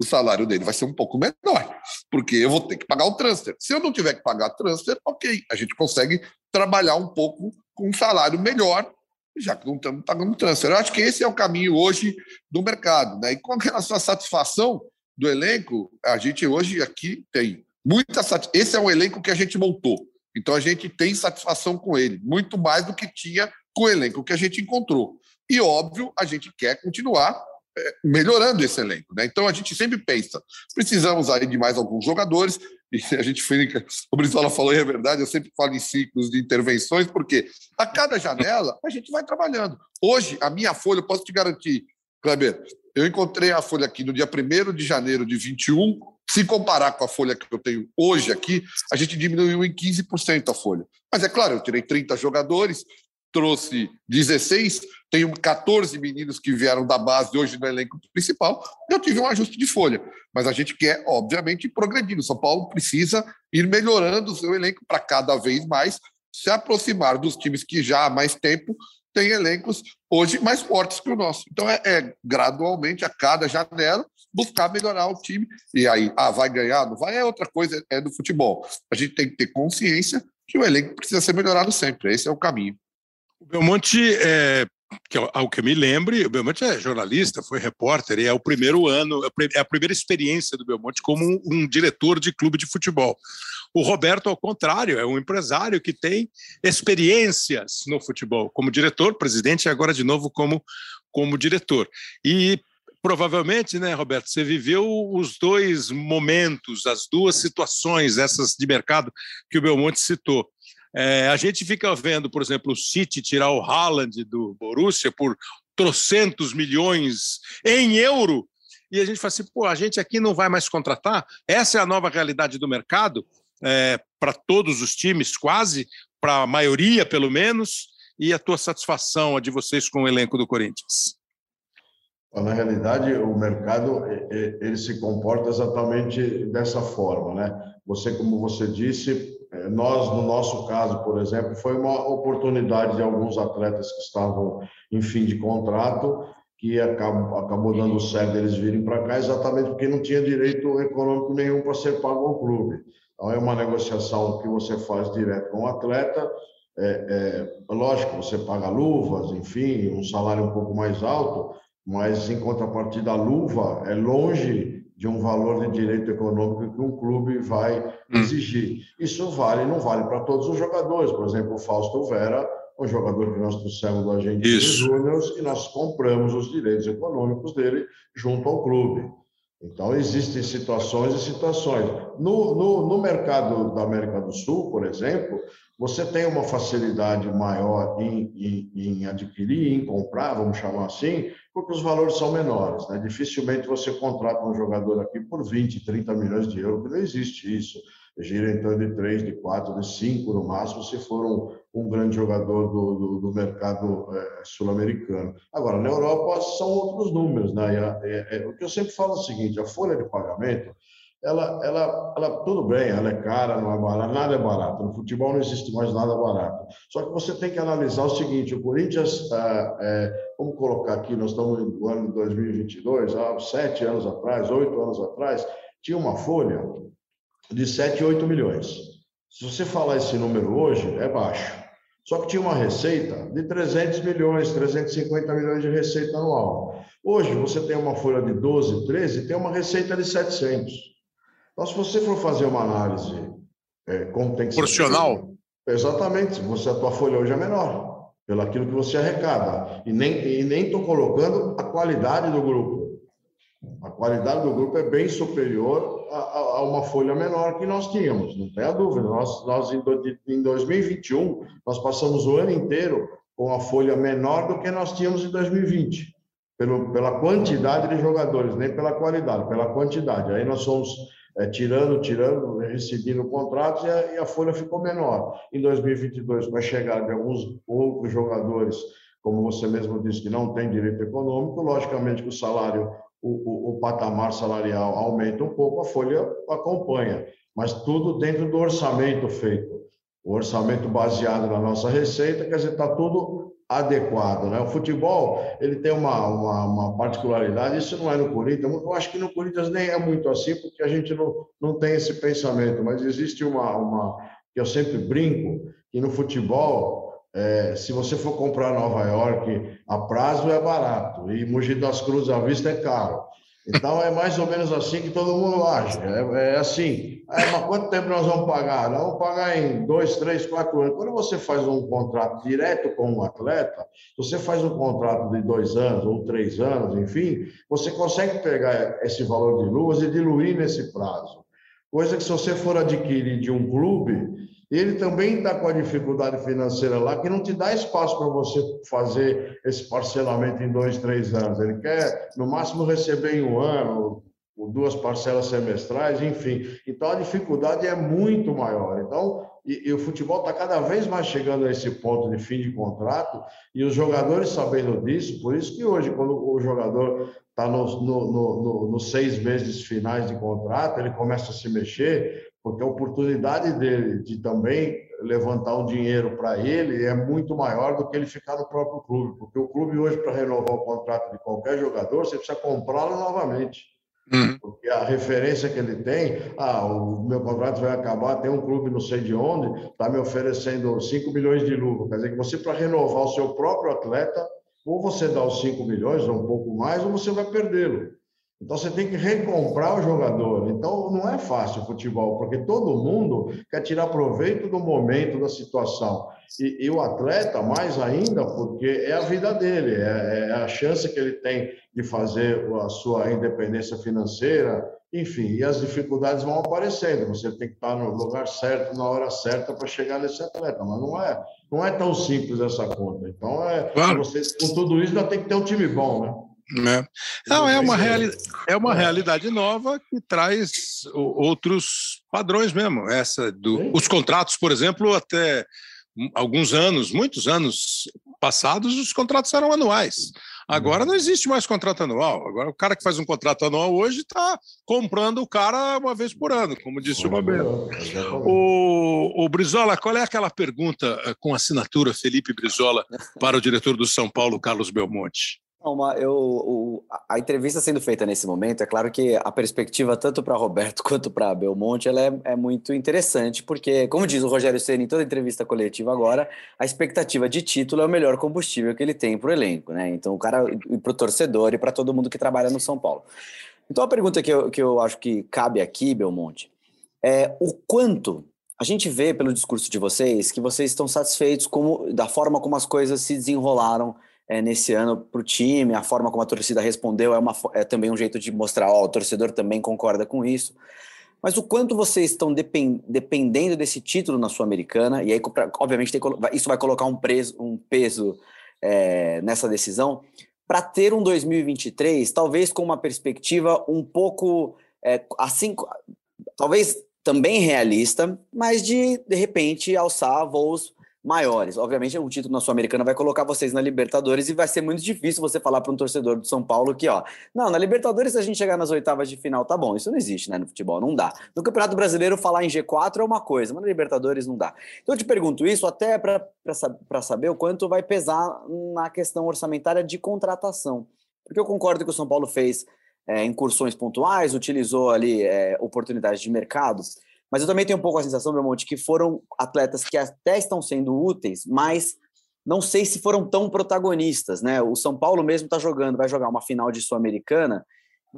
o salário dele vai ser um pouco menor, porque eu vou ter que pagar o transfer. Se eu não tiver que pagar transfer, ok, a gente consegue trabalhar um pouco com um salário melhor, já que não estamos pagando transfer. Eu acho que esse é o caminho hoje do mercado. Né? E com relação à satisfação do elenco, a gente hoje aqui tem muita satisfação. Esse é um elenco que a gente montou. Então a gente tem satisfação com ele, muito mais do que tinha com o elenco que a gente encontrou. E, óbvio, a gente quer continuar é, melhorando esse elenco. Né? Então a gente sempre pensa, precisamos aí de mais alguns jogadores, e a gente fica, o Brizola falou, e é verdade, eu sempre falo em ciclos de intervenções, porque a cada janela a gente vai trabalhando. Hoje, a minha folha, eu posso te garantir, Kleber, eu encontrei a folha aqui no dia 1 de janeiro de 21, se comparar com a folha que eu tenho hoje aqui, a gente diminuiu em 15% a folha. Mas é claro, eu tirei 30 jogadores, trouxe 16, tenho 14 meninos que vieram da base hoje no elenco principal, eu tive um ajuste de folha. Mas a gente quer, obviamente, progredir. O São Paulo precisa ir melhorando o seu elenco para cada vez mais se aproximar dos times que já há mais tempo têm elencos hoje mais fortes que o nosso. Então, é, é gradualmente, a cada janela, buscar melhorar o time. E aí, ah, vai ganhar? Não vai? É outra coisa, é do futebol. A gente tem que ter consciência que o elenco precisa ser melhorado sempre. Esse é o caminho. O Belmonte é, que ao que eu me lembre, o Belmonte é jornalista, foi repórter, e é o primeiro ano, é a primeira experiência do Belmonte como um, um, diretor de clube de futebol. O Roberto, ao contrário, é um empresário que tem experiências no futebol, como diretor, presidente e agora de novo como, como diretor. E provavelmente, né, Roberto, você viveu os dois momentos, as duas situações, essas de mercado que o Belmonte citou. É, a gente fica vendo, por exemplo, o City tirar o Haaland do Borussia por trocentos milhões em euro, e a gente fala assim, pô, a gente aqui não vai mais contratar? Essa é a nova realidade do mercado, é, para todos os times, quase, para a maioria, pelo menos, e a tua satisfação, a de vocês com o elenco do Corinthians? Na realidade, o mercado ele se comporta exatamente dessa forma, né? Você, como você disse, é, nós, no nosso caso, por exemplo, foi uma oportunidade de alguns atletas que estavam em fim de contrato, que acabou, acabou dando certo eles virem para cá, exatamente porque não tinha direito econômico nenhum para ser pago ao clube. Então, é uma negociação que você faz direto com o atleta. É, é, lógico, você paga luvas, enfim, um salário um pouco mais alto, mas em contrapartida, a luva é longe de um valor de direito econômico que um clube vai hum. exigir. Isso vale, não vale para todos os jogadores. Por exemplo, o Fausto Vera, um jogador que nós trouxemos da Argentina Júnior e nós compramos os direitos econômicos dele junto ao clube. Então, existem situações e situações. No, no, no mercado da América do Sul, por exemplo, você tem uma facilidade maior em, em, em, adquirir, em comprar, vamos chamar assim, porque os valores são menores. Né? Dificilmente você contrata um jogador aqui por 20, 30 milhões de euros, não existe isso. Gira em torno de 3, de 4, de 5 no máximo, se for um, um grande jogador do, do, do mercado é, sul-americano. Agora, na Europa são outros números. Né? É, é, o que eu sempre falo é o seguinte: a folha de pagamento ela, ela, ela, tudo bem, ela é cara, não é barata, nada é barato. No futebol não existe mais nada barato. Só que você tem que analisar o seguinte: o Corinthians, ah, é, vamos colocar aqui, nós estamos no ano de 2022, há sete anos atrás, oito anos atrás, tinha uma folha de 7, 8 milhões. Se você falar esse número hoje, é baixo. Só que tinha uma receita de 300 milhões, 350 milhões de receita anual. Hoje, você tem uma folha de 12, 13, tem uma receita de 700. Então, se você for fazer uma análise é, como tem que ser. Profissional? Exatamente. Você, a tua folha hoje é menor, pelo aquilo que você arrecada. E nem estou nem colocando a qualidade do grupo. A qualidade do grupo é bem superior a, a, a, uma folha menor que nós tínhamos, não tem a dúvida. Nós, nós em, em 2021, nós passamos o ano inteiro com a folha menor do que nós tínhamos em 2020, pelo, pela quantidade de jogadores, nem pela qualidade, pela quantidade. Aí nós somos é, tirando, tirando, recebendo contratos e a, e a, folha ficou menor. Em 2022, com a chegada de alguns outros jogadores, como você mesmo disse, que não tem direito econômico, logicamente que o salário, o, o, o patamar salarial aumenta um pouco, a folha acompanha, mas tudo dentro do orçamento feito. O orçamento baseado na nossa receita, quer dizer, está tudo adequado. Né? O futebol ele tem uma, uma, uma, particularidade, isso não é no Corinthians, eu acho que no Corinthians nem é muito assim, porque a gente não, não tem esse pensamento, mas existe uma, uma que eu sempre brinco, que no futebol, é, se você for comprar Nova York a prazo é barato, e Mogi das Cruzes à vista é caro. Então é mais ou menos assim que todo mundo acha. É, é assim. É, mas quanto tempo nós vamos pagar? Nós vamos pagar em dois, três, quatro anos. Quando você faz um contrato direto com um atleta, você faz um contrato de dois anos ou três anos, enfim, você consegue pegar esse valor de luvas e diluir nesse prazo. Coisa que se você for adquirir de um clube, ele também está com a dificuldade financeira lá, que não te dá espaço para você fazer esse parcelamento em dois, três anos. Ele quer, no máximo, receber em um ano, duas parcelas semestrais, enfim. Então, a dificuldade é muito maior. Então, e, e o futebol está cada vez mais chegando a esse ponto de fim de contrato, e os jogadores sabendo disso, por isso que hoje, quando o jogador está nos no, no, no, no seis meses finais de contrato, ele começa a se mexer, porque a oportunidade dele de também levantar um dinheiro para ele é muito maior do que ele ficar no próprio clube, porque o clube hoje, para renovar o contrato de qualquer jogador, você precisa comprá-lo novamente. Uhum. Porque a referência que ele tem, ah, o meu contrato vai acabar, tem um clube não sei de onde, está me oferecendo 5 milhões de lucro. Quer dizer que você, para renovar o seu próprio atleta, ou você dá os 5 milhões ou um pouco mais, ou você vai perdê-lo. Então você tem que recomprar o jogador. Então não é fácil o futebol, porque todo mundo quer tirar proveito do momento, da situação. E, e o atleta, mais ainda, porque é a vida dele, é, é, a chance que ele tem de fazer a sua independência financeira, enfim, e as dificuldades vão aparecendo. Você tem que estar no lugar certo, na hora certa para chegar nesse atleta, mas não é, não é tão simples essa conta. Então, é, claro. você, com tudo isso, ainda tem que ter um time bom, né? Né? Não, é uma, reali é uma realidade nova que traz outros padrões mesmo. Essa do, os contratos, por exemplo, até alguns anos, muitos anos passados, os contratos eram anuais. Agora não existe mais contrato anual. Agora o cara que faz um contrato anual hoje está comprando o cara uma vez por ano, como disse o Roberto. O, o Brizola, qual é aquela pergunta eh, com assinatura Felipe Brizola para o diretor do São Paulo, Carlos Belmonte? Uma, eu, o, a entrevista sendo feita nesse momento, é claro que a perspectiva tanto para Roberto quanto para Belmonte ela é, é, muito interessante, porque, como diz o Rogério Ceni em toda entrevista coletiva agora, a expectativa de título é o melhor combustível que ele tem para o elenco, né? Então, o cara, para o torcedor e para todo mundo que trabalha no São Paulo. Então, a pergunta que eu, que eu acho que cabe aqui, Belmonte, é o quanto a gente vê pelo discurso de vocês que vocês estão satisfeitos como, da forma como as coisas se desenrolaram é, nesse ano para o time, a forma como a torcida respondeu é, uma, é também um jeito de mostrar, ó, o torcedor também concorda com isso. Mas o quanto vocês estão depend, dependendo desse título na Sul-Americana, e aí, obviamente, isso vai colocar um, preso, um peso é, nessa decisão, para ter um 2023, talvez com uma perspectiva um pouco é, assim, talvez também realista, mas de, de repente, alçar voos maiores. Obviamente, um título na Sul-Americana vai colocar vocês na Libertadores e vai ser muito difícil você falar para um torcedor do São Paulo que, ó, não, na Libertadores, se a gente chegar nas oitavas de final, tá bom. Isso não existe, né, no futebol, não dá. No Campeonato Brasileiro, falar em G4 é uma coisa, mas na Libertadores não dá. Então, eu te pergunto isso até para saber o quanto vai pesar na questão orçamentária de contratação. Porque eu concordo que o São Paulo fez é, incursões pontuais, utilizou ali é, oportunidades de mercado, mas eu também tenho um pouco a sensação, meu monte, que foram atletas que até estão sendo úteis, mas não sei se foram tão protagonistas, né? O São Paulo mesmo está jogando, vai jogar uma final de Sul-Americana.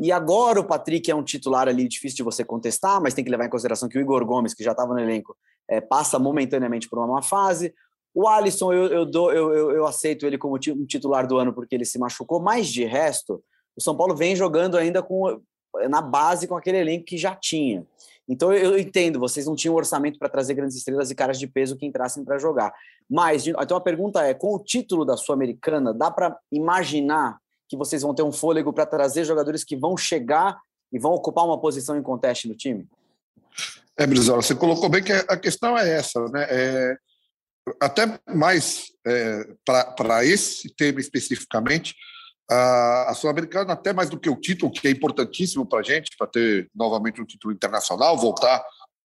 E agora o Patrick é um titular ali difícil de você contestar, mas tem que levar em consideração que o Igor Gomes, que já estava no elenco, é, passa momentaneamente por uma má fase. O Alisson, eu, eu, dou, eu, eu, aceito ele como um titular do ano porque ele se machucou, mas de resto, o São Paulo vem jogando ainda com na base com aquele elenco que já tinha. Então eu entendo, vocês não tinham orçamento para trazer grandes estrelas e caras de peso que entrassem para jogar. Mas então a pergunta é, com o título da Sul-Americana, dá para imaginar que vocês vão ter um fôlego para trazer jogadores que vão chegar e vão ocupar uma posição em conteste no time? É, Brizola, você colocou bem que a questão é essa, né? É, até mais é, para esse tema especificamente, a Sul-Americana, até mais do que o título, que é importantíssimo para a gente, para ter novamente um título internacional, voltar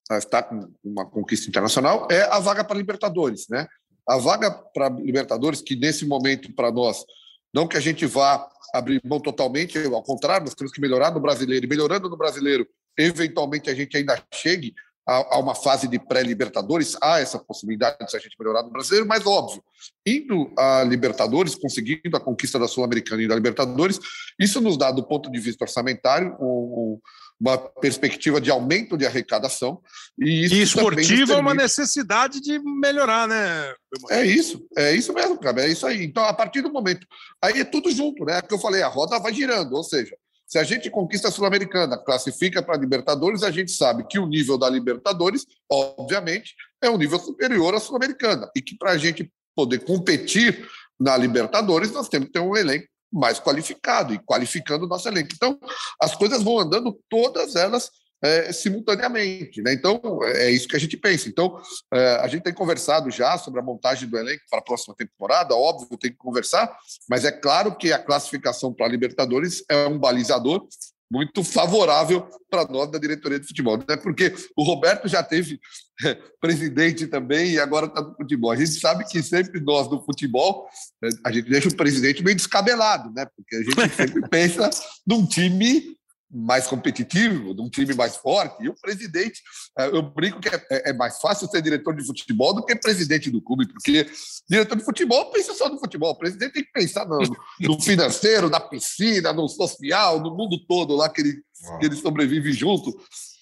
a estar com uma conquista internacional, é a vaga para Libertadores. Né? A vaga para Libertadores, que nesse momento, para nós, não que a gente vá abrir mão totalmente, ao contrário, nós temos que melhorar no brasileiro, e melhorando no brasileiro, eventualmente a gente ainda chegue a, uma fase de pré-Libertadores, há essa possibilidade de a gente melhorar no brasileiro, mas óbvio, indo a Libertadores, conseguindo a conquista da Sul-Americana e da Libertadores, isso nos dá, do ponto de vista orçamentário, um, uma perspectiva de aumento de arrecadação. E, isso e esportivo é uma necessidade de melhorar, né? É isso, é isso mesmo, cara, é isso aí. Então, a partir do momento. Aí é tudo junto, né? Porque eu falei, a roda vai girando, ou seja, se a gente conquista a Sul-Americana, classifica para a Libertadores, a gente sabe que o nível da Libertadores, obviamente, é um nível superior à Sul-Americana. E que para a gente poder competir na Libertadores, nós temos que ter um elenco mais qualificado e qualificando o nosso elenco. Então, as coisas vão andando todas elas é, simultaneamente. Né? Então, é isso que a gente pensa. Então, é, a gente tem conversado já sobre a montagem do elenco para a próxima temporada, óbvio, tem que conversar, mas é claro que a classificação para a Libertadores é um balizador muito favorável para nós da diretoria de futebol, né? porque o Roberto já teve é, presidente também e agora está no futebol. A gente sabe que sempre nós do futebol, é, a gente deixa o presidente meio descabelado, né? porque a gente sempre pensa num time mais competitivo, de um time mais forte. E o presidente, é, eu brinco que é, é, mais fácil ser diretor de futebol do que presidente do clube, porque diretor de futebol pensa só no futebol, o presidente tem que pensar no, no financeiro, na piscina, no social, no mundo todo lá que ele, que ele sobrevive junto.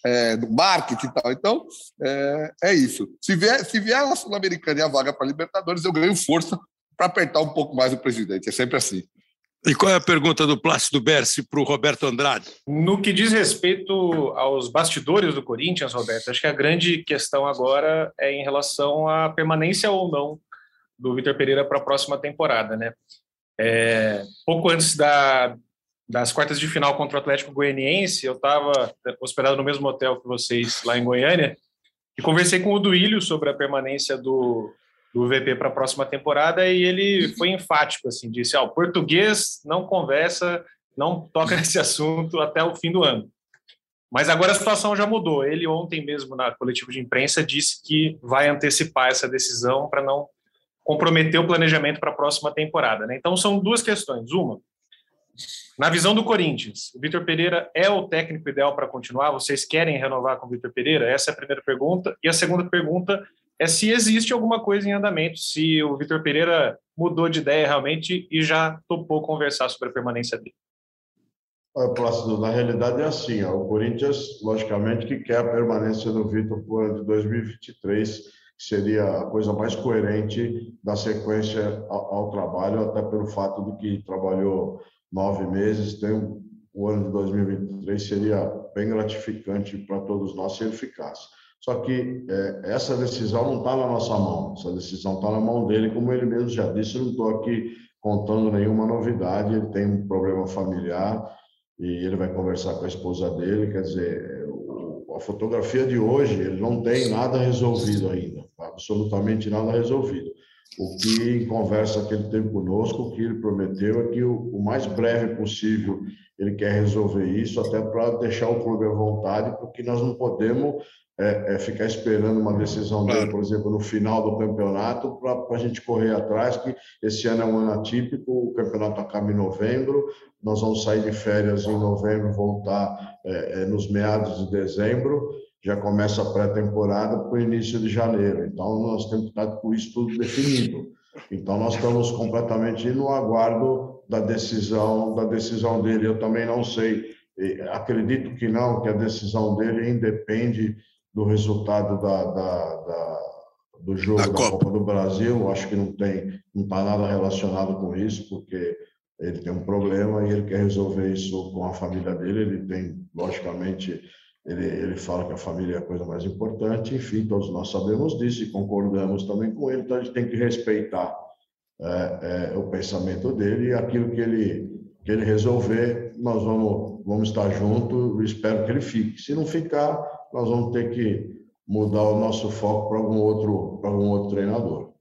É, no marketing e tal. Então, é, é isso. Se vier, se vier a Sul-Americana e a vaga para Libertadores, eu ganho força para apertar um pouco mais o presidente. É sempre assim. E qual é a pergunta do Plácido Bersi para o Roberto Andrade? No que diz respeito aos bastidores do Corinthians, Roberto, acho que a grande questão agora é em relação à permanência ou não do Vitor Pereira para a próxima temporada, né? É, pouco antes da, das quartas de final contra o Atlético Goianiense, eu estava hospedado no mesmo hotel que vocês lá em Goiânia e conversei com o Duílio sobre a permanência do, do VP para a próxima temporada e ele foi enfático, assim, disse, ó, o português não conversa, não toca nesse assunto até o fim do ano. Mas agora a situação já mudou. Ele ontem mesmo na coletiva de imprensa disse que vai antecipar essa decisão para não comprometer o planejamento para a próxima temporada. Né? Então são duas questões. Uma, na visão do Corinthians, o Vitor Pereira é o técnico ideal para continuar? Vocês querem renovar com o Vitor Pereira? Essa é a primeira pergunta. E a segunda pergunta é se existe alguma coisa em andamento, se o Vitor Pereira mudou de ideia realmente e já topou conversar sobre a permanência dele. Olha, Plácido, na realidade é assim, ó, o Corinthians, logicamente, que quer a permanência do Vitor por ano de 2023, que seria a coisa mais coerente da sequência ao, ao trabalho, até pelo fato de que trabalhou nove meses, tem um, o ano de 2023 seria bem gratificante para todos nós se ele ficasse. Só que é, essa decisão não está na nossa mão, essa decisão está na mão dele, como ele mesmo já disse. Eu não estou aqui contando nenhuma novidade. Ele tem um problema familiar e ele vai conversar com a esposa dele. Quer dizer, a fotografia de hoje, ele não tem nada resolvido ainda, absolutamente nada resolvido. O que, em conversa que ele teve conosco, o que ele prometeu é que o, o mais breve possível ele quer resolver isso, até para deixar o clube à vontade, porque nós não podemos é, é ficar esperando uma decisão dele, por exemplo, no final do campeonato, para a gente correr atrás, que esse ano é um ano atípico, o campeonato acaba em novembro, nós vamos sair de férias em novembro, voltar é, é nos meados de dezembro, já começa a pré-temporada para o início de janeiro. Então, nós temos que estar com isso tudo definido. Então, nós estamos completamente no aguardo da decisão, da decisão dele. Eu também não sei, acredito que não, que a decisão dele independe do resultado da, da, da do jogo da, Copa. Copa. do Brasil. Acho que não tem, não está nada relacionado com isso, porque ele tem um problema e ele quer resolver isso com a família dele. Ele tem, logicamente, ele, ele fala que a família é a coisa mais importante. Enfim, todos nós sabemos disso e concordamos também com ele. Então a gente tem que respeitar é, é, o pensamento dele e aquilo que ele que ele resolver, nós vamos vamos estar junto. Espero que ele fique. Se não ficar nós vamos ter que mudar o nosso foco para algum outro, para algum outro treinador.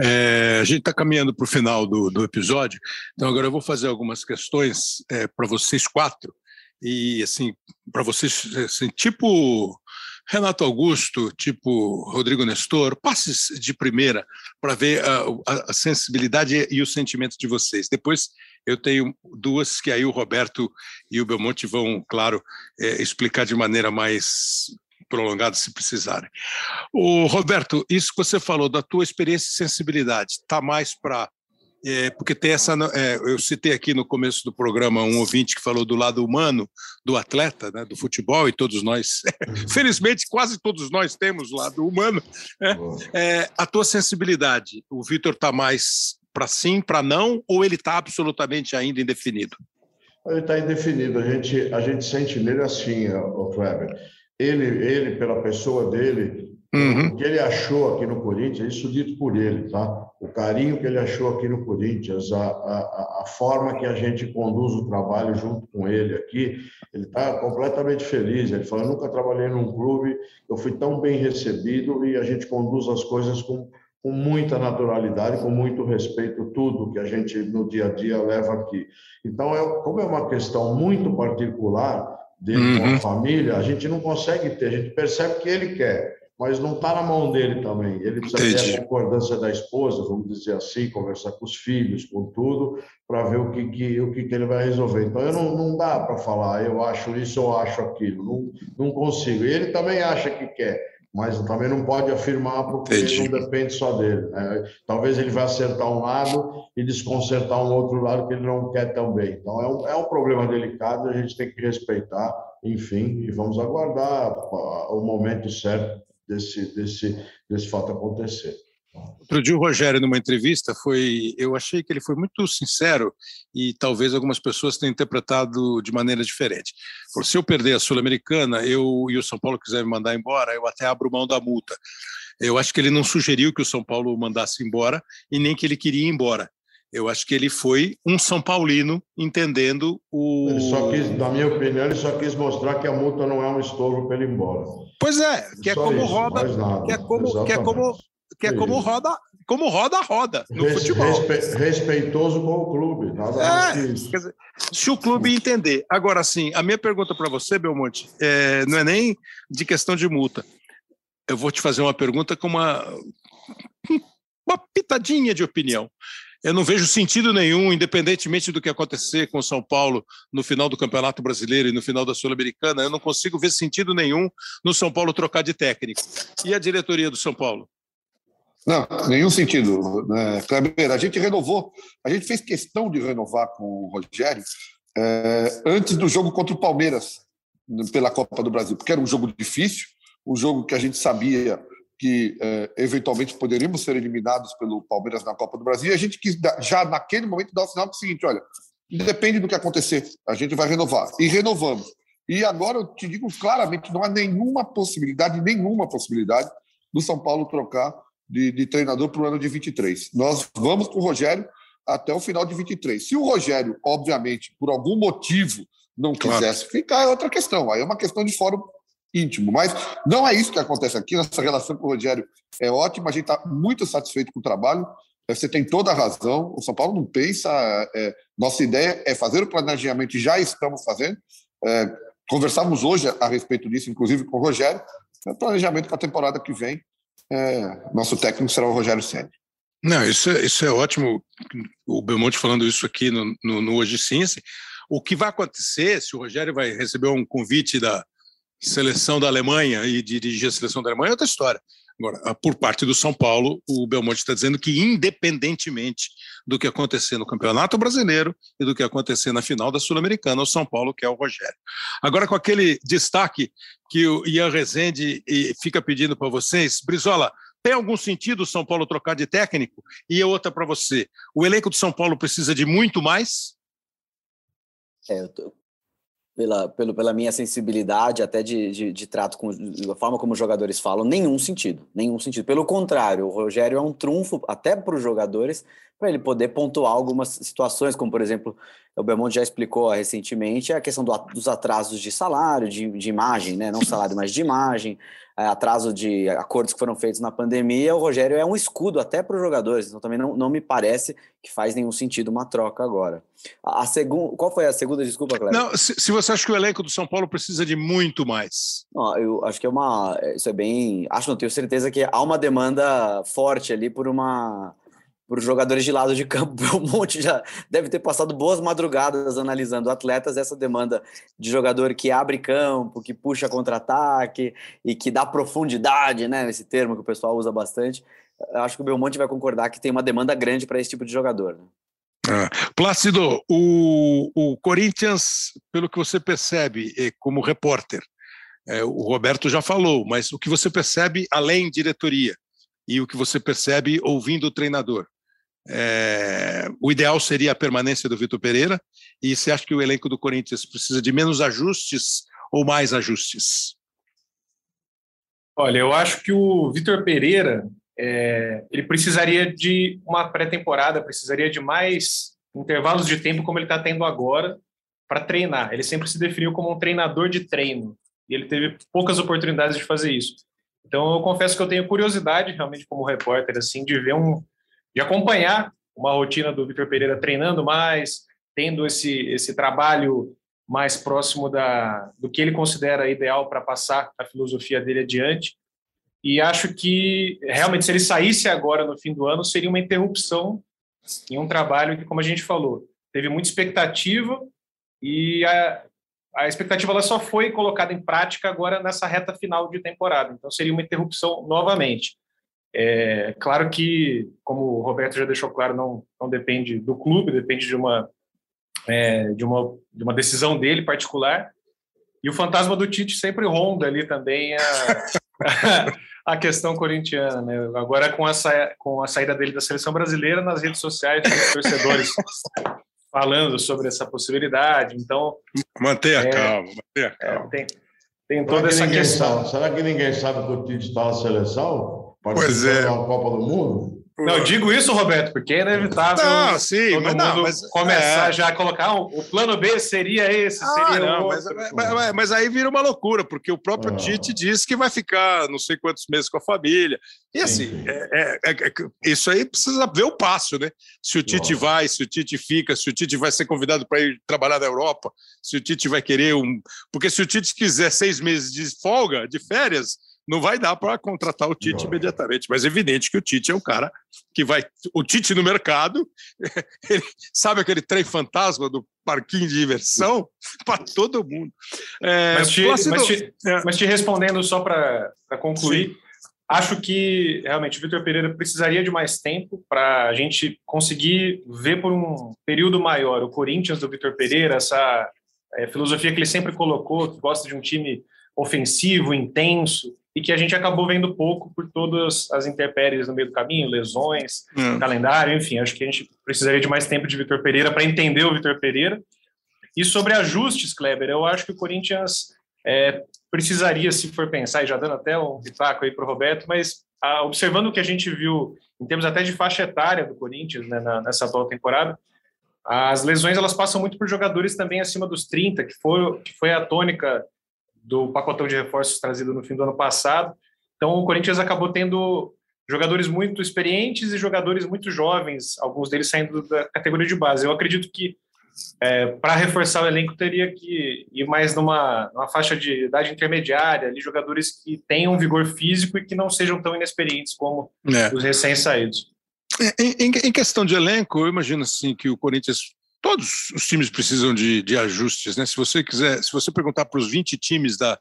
É, a gente está caminhando para o final do, do episódio, então agora eu vou fazer algumas questões é, para vocês quatro e assim para vocês assim, tipo Renato Augusto, tipo Rodrigo Nestor, passes de primeira para ver a, a, a, sensibilidade e o sentimento de vocês. Depois eu tenho duas que aí o Roberto e o Belmonte vão, claro, é, explicar de maneira mais prolongada se precisarem. O Roberto, isso que você falou da tua experiência e sensibilidade, está mais para é, porque tem essa. É, eu citei aqui no começo do programa um ouvinte que falou do lado humano do atleta, né, do futebol, e todos nós, uhum. felizmente, quase todos nós temos o lado humano. Né? É, a tua sensibilidade, o Vitor está mais para sim, para não, ou ele está absolutamente ainda indefinido? Ele está indefinido. A gente, a gente sente nele assim, o Kleber. Ele, ele, pela pessoa dele, uhum. o que ele achou aqui no Corinthians, isso dito por ele, tá? O carinho que ele achou aqui no Corinthians, a, a, a forma que a gente conduz o trabalho junto com ele aqui, ele está completamente feliz. Ele falou: nunca trabalhei num clube, eu fui tão bem recebido e a gente conduz as coisas com com muita naturalidade, com muito respeito, tudo que a gente no dia a dia leva aqui. Então, é, como é uma questão muito particular dele uhum. com a uhum. família, a gente não consegue ter, a gente percebe que ele quer, mas não está na mão dele também. Ele precisa Entendi. ter a concordância da esposa, vamos dizer assim, conversar com os filhos, com tudo, para ver o que, que, o que, que ele vai resolver. Então, eu não, não dá para falar, eu acho isso, eu acho aquilo, não, não consigo. E ele também acha que quer mas também não pode afirmar porque Entendi. não depende só dele. Né? Talvez ele vai acertar um lado e desconcertar um outro lado que ele não quer também. Então é um, é um problema delicado, a gente tem que respeitar, enfim, e vamos aguardar o momento certo desse, desse, desse fato acontecer. Outro dia o Rogério, numa entrevista, foi, eu achei que ele foi muito sincero e talvez algumas pessoas tenham interpretado de maneira diferente. Por se eu perder a Sul-Americana, eu e o São Paulo quiser me mandar embora, eu até abro mão da multa. Eu acho que ele não sugeriu que o São Paulo mandasse embora e nem que ele queria ir embora. Eu acho que ele foi um São Paulino entendendo o. Ele só quis, na minha opinião, ele só quis mostrar que a multa não é um estorvo para ele ir embora. Pois é, que é como isso, roda, que é como, que é como que é como roda, como roda roda no Res, futebol. Respe, respeitoso com o clube, nada é. Dizer, se o clube entender. Agora, sim, a minha pergunta para você, Belmonte, é, não é nem de questão de multa. Eu vou te fazer uma pergunta com uma, uma pitadinha de opinião. Eu não vejo sentido nenhum, independentemente do que acontecer com o São Paulo no final do Campeonato Brasileiro e no final da Sul-Americana, eu não consigo ver sentido nenhum no São Paulo trocar de técnico. E a diretoria do São Paulo? Não, nenhum sentido. Né? Kleber, a gente renovou, a gente fez questão de renovar com o Rogério é, antes do jogo contra o Palmeiras pela Copa do Brasil, porque era um jogo difícil, um jogo que a gente sabia que é, eventualmente poderíamos ser eliminados pelo Palmeiras na Copa do Brasil, e a gente quis já naquele momento dar o sinal do seguinte: olha, depende do que acontecer, a gente vai renovar. E renovamos. E agora eu te digo claramente: não há nenhuma possibilidade, nenhuma possibilidade do São Paulo trocar de, de treinador para o ano de 23. Nós vamos com o Rogério até o final de 23. Se o Rogério, obviamente, por algum motivo, não quisesse claro. ficar, é outra questão. Aí é uma questão de fórum íntimo. Mas não é isso que acontece aqui. Nossa relação com o Rogério é ótima, a gente está muito satisfeito com o trabalho. Você tem toda a razão. O São Paulo não pensa. É, nossa ideia é fazer o planejamento, já estamos fazendo. É, conversamos hoje a respeito disso, inclusive com o Rogério. É planejamento para a temporada que vem é, nosso técnico será o Rogério Senna. Não, isso é, isso é ótimo. O Belmonte falando isso aqui no, no, no Hoje Ciência. O que vai acontecer, se o Rogério vai receber um convite da seleção da Alemanha e dirigir a seleção da Alemanha, é outra história. Agora, por parte do São Paulo, o Belmonte está dizendo que, independentemente do que acontecer no Campeonato Brasileiro e do que acontecer na final da Sul-Americana, o São Paulo quer o Rogério. Agora, com aquele destaque que o Ian Rezende fica pedindo para vocês, Brizola, tem algum sentido o São Paulo trocar de técnico? E outra para você: o elenco do São Paulo precisa de muito mais? É, eu tô, pela, pelo, pela minha sensibilidade, até de, de, de trato com a forma como os jogadores falam, nenhum sentido. Nenhum sentido. Pelo contrário, o Rogério é um trunfo até para os jogadores para ele poder pontuar algumas situações, como por exemplo, o Belmonte já explicou recentemente a questão do, dos atrasos de salário, de, de imagem, né? não salário, mas de imagem, é, atraso de acordos que foram feitos na pandemia. O Rogério é um escudo até para os jogadores, então também não, não me parece que faz nenhum sentido uma troca agora. A, a segunda, qual foi a segunda desculpa, Cléber? Não, se, se, você acha que o elenco do São Paulo precisa de muito mais. Não, eu acho que é uma, isso é bem, acho não tenho certeza que há uma demanda forte ali por uma para os jogadores de lado de campo. Um monte já deve ter passado boas madrugadas analisando atletas, essa demanda de jogador que abre campo, que puxa contra-ataque e que dá profundidade, né? Esse termo que o pessoal usa bastante. Acho que o Belmonte vai concordar que tem uma demanda grande para esse tipo de jogador. Né? Ah, Plácido, o, o Corinthians, pelo que você percebe como repórter, é, o Roberto já falou, mas o que você percebe além diretoria e o que você percebe ouvindo o treinador? É, o ideal seria a permanência do Vitor Pereira. E você acha que o elenco do Corinthians precisa de menos ajustes ou mais ajustes? Olha, eu acho que o Vitor Pereira é, ele precisaria de uma pré-temporada, precisaria de mais intervalos de tempo como ele está tendo agora para treinar. Ele sempre se definiu como um treinador de treino e ele teve poucas oportunidades de fazer isso. Então eu confesso que eu tenho curiosidade realmente como repórter assim de ver um de acompanhar uma rotina do Vitor Pereira treinando mais, tendo esse, esse trabalho mais próximo da, do que ele considera ideal para passar a filosofia dele adiante. E acho que realmente se ele saísse agora no fim do ano seria uma interrupção em um trabalho que, como a gente falou, teve muita expectativa e a, a expectativa ela só foi colocada em prática agora nessa reta final de temporada. Então seria uma interrupção novamente. É, claro que, como o Roberto já deixou claro, não, não depende do clube, depende de uma, é, de, uma, de uma decisão dele particular. E o fantasma do Tite sempre ronda ali também a, a questão corintiana. Né? Agora, com a, com a saída dele da seleção brasileira, nas redes sociais, os torcedores falando sobre essa possibilidade. Então. Mantenha é, calma, mantenha é, calma. É, tem, tem toda essa questão. Sabe, será que ninguém sabe que o Tite está na seleção? Pois é. na Copa do Mundo? Não, eu digo isso, Roberto, porque é inevitável não, sim, todo mas mundo não, mas, começar é. já a colocar o, o plano B seria esse, ah, seria não, mas, mas, mas, aí vira uma loucura, porque o próprio ah. Tite disse que vai ficar não sei quantos meses com a família. E assim, é, é, é, isso aí precisa ver o passo, né? Se o Tite Nossa. vai, se o Tite fica, se o Tite vai ser convidado para ir trabalhar na Europa, se o Tite vai querer um. Porque se o Tite quiser seis meses de folga, de férias não vai dar para contratar o Tite não. imediatamente, mas é evidente que o Tite é um cara que vai. O Tite no mercado, ele, sabe aquele trem fantasma do parquinho de diversão para todo mundo. É, mas, te, mas, te, é. mas, te, respondendo só para concluir, Sim. acho que realmente o Vitor Pereira precisaria de mais tempo para a gente conseguir ver por um período maior o Corinthians do Vitor Pereira, essa é, filosofia que ele sempre colocou, que gosta de um time ofensivo, intenso, e que a gente acabou vendo pouco por todas as intempéries no meio do caminho, lesões, hum. calendário, enfim, acho que a gente precisaria de mais tempo de Vitor Pereira para entender o Vitor Pereira. E sobre ajustes, Kleber, eu acho que o Corinthians é, precisaria, se for pensar, e já dando até um pitaco aí para o Roberto, mas a, observando o que a gente viu em termos até de faixa etária do Corinthians né, na, nessa atual temporada, as lesões elas passam muito por jogadores também acima dos 30, que foi, que foi a tônica do pacotão de reforços trazido no fim do ano passado. Então, o Corinthians acabou tendo jogadores muito experientes e jogadores muito jovens, alguns deles saindo da categoria de base. Eu acredito que é, para reforçar o elenco teria que ir mais numa, numa faixa de idade intermediária, ali jogadores que tenham vigor físico e que não sejam tão inexperientes como é. os recém-saídos. Em, em, em, questão de elenco, eu imagino assim que o Corinthians todos os times precisam de, de ajustes, né? Se você quiser, se você perguntar para os 20 times da,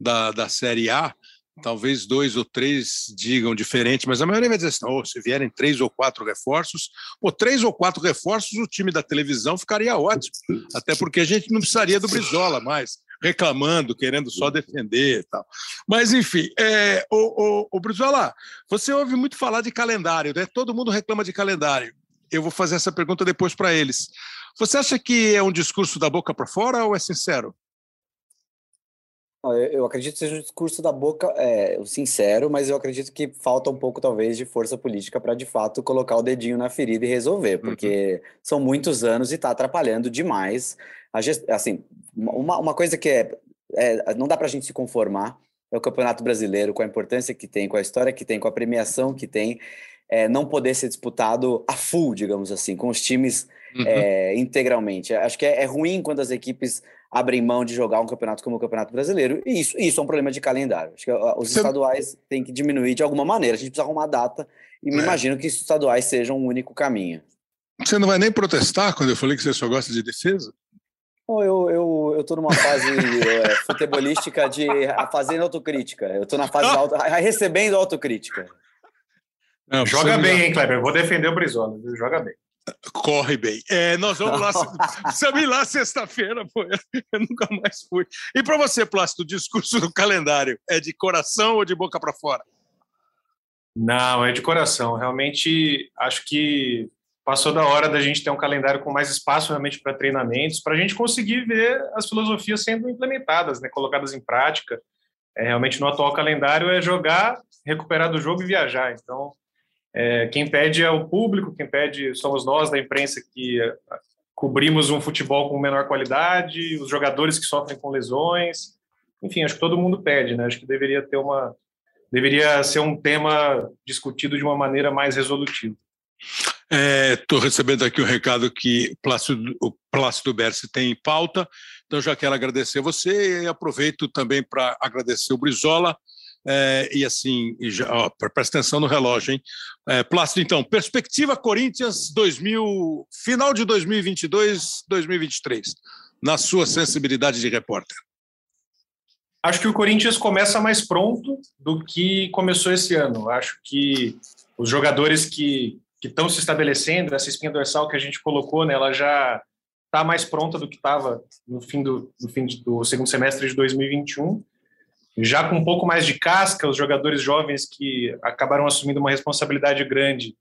da, da Série A, talvez dois ou três digam diferente, mas a maioria vai dizer assim: oh, se vierem três ou quatro reforços, ou três ou quatro reforços, o time da televisão ficaria ótimo, até porque a gente não precisaria do Brizola mais, reclamando, querendo só defender e tal. Mas, enfim, é, o, o, o Brizola, você ouve muito falar de calendário, né? Todo mundo reclama de calendário. Eu vou fazer essa pergunta depois para eles. Você acha que é um discurso da boca para fora ou é sincero? Eu acredito que seja um discurso da boca é, sincero, mas eu acredito que falta um pouco, talvez, de força política para, de fato, colocar o dedinho na ferida e resolver, porque uhum. são muitos anos e está atrapalhando demais. A gest... Assim, uma, uma coisa que é, é não dá para a gente se conformar é o Campeonato Brasileiro, com a importância que tem, com a história que tem, com a premiação que tem, é, não poder ser disputado a full, digamos assim, com os times uhum. é, integralmente. Acho que é, é, ruim quando as equipes abrem mão de jogar um campeonato como o Campeonato Brasileiro, e isso, isso é um problema de calendário. Acho que os Você... estaduais têm que diminuir de alguma maneira, a gente precisa arrumar data, e me é. imagino que os estaduais sejam um único caminho. Você não vai nem protestar quando eu falei que você só gosta de defesa? Bom, eu, eu, eu tô numa fase é, futebolística de fazendo autocrítica. Eu tô na fase auto, recebendo autocrítica. Não, Joga bem, hein, Kleber? Vou defender o Brizola. Joga bem. Corre bem. É, nós vamos lá. Precisamos ir lá sexta-feira, pô. Eu nunca mais fui. E para você, Plácido, o discurso do calendário é de coração ou de boca para fora? Não, é de coração. Realmente, acho que passou da hora da gente ter um calendário com mais espaço realmente para treinamentos, para a gente conseguir ver as filosofias sendo implementadas, né, colocadas em prática. É, realmente, no atual calendário, é jogar, recuperar do jogo e viajar. Então, é, quem pede é o público, quem pede somos nós da imprensa que é, cobrimos um futebol com menor qualidade, os jogadores que sofrem com lesões. Enfim, acho que todo mundo pede, né? Acho que deveria ter uma deveria ser um tema discutido de uma maneira mais resolutiva. Estou é, recebendo aqui o um recado que Plácido, o Plácido Berce tem em pauta, então já quero agradecer você e aproveito também para agradecer o Brizola É, e assim, e já, ó, presta atenção no relógio, hein? É, Plácido, então, perspectiva Corinthians 2000, final de 2022, 2023, na sua sensibilidade de repórter. Acho que o Corinthians começa mais pronto do que começou esse ano. Acho que os jogadores que estão se estabelecendo, essa espinha dorsal que a gente colocou, né, ela já está mais pronta do que estava no fim do, no fim do segundo semestre de 2021 já com um pouco mais de casca, os jogadores jovens que acabaram assumindo uma responsabilidade grande,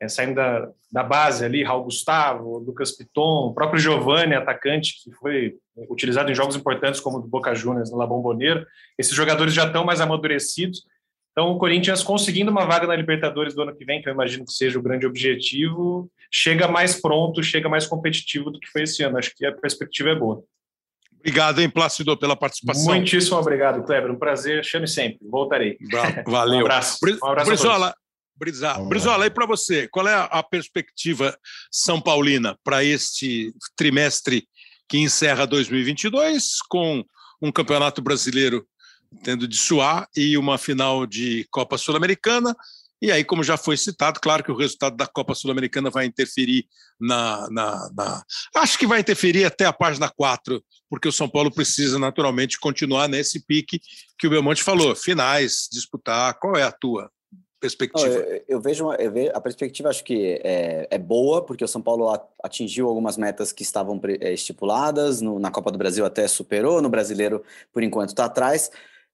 é, saindo da, da base ali, Raul Gustavo, Lucas Piton, o próprio Giovanni, atacante, que foi utilizado em jogos importantes como o do Boca Juniors no La Bombonera, esses jogadores já estão mais amadurecidos, então o Corinthians conseguindo uma vaga na Libertadores do ano que vem, que eu imagino que seja o grande objetivo, chega mais pronto, chega mais competitivo do que foi esse ano, acho que a perspectiva é boa. Obrigado, hein, Plácido, pela participação. Muitíssimo obrigado, Kleber. Um prazer. Chame sempre. Voltarei. Valeu. Um abraço. Um abraço Brizola, Brizola, Brizola, e para você, qual é a perspectiva São Paulina para este trimestre que encerra 2022 com um campeonato brasileiro tendo de suar e uma final de Copa Sul-Americana e aí, como já foi citado, claro que o resultado da Copa Sul-Americana vai interferir na, na, na, Acho que vai interferir até a página 4, porque o São Paulo precisa naturalmente continuar nesse pique que o Belmonte falou: finais, disputar. Qual é a tua perspectiva? eu, eu, vejo, eu, vejo, a perspectiva acho que é, é, boa, porque o São Paulo atingiu algumas metas que estavam é, estipuladas, no, na Copa do Brasil até superou, no brasileiro, por enquanto, está atrás.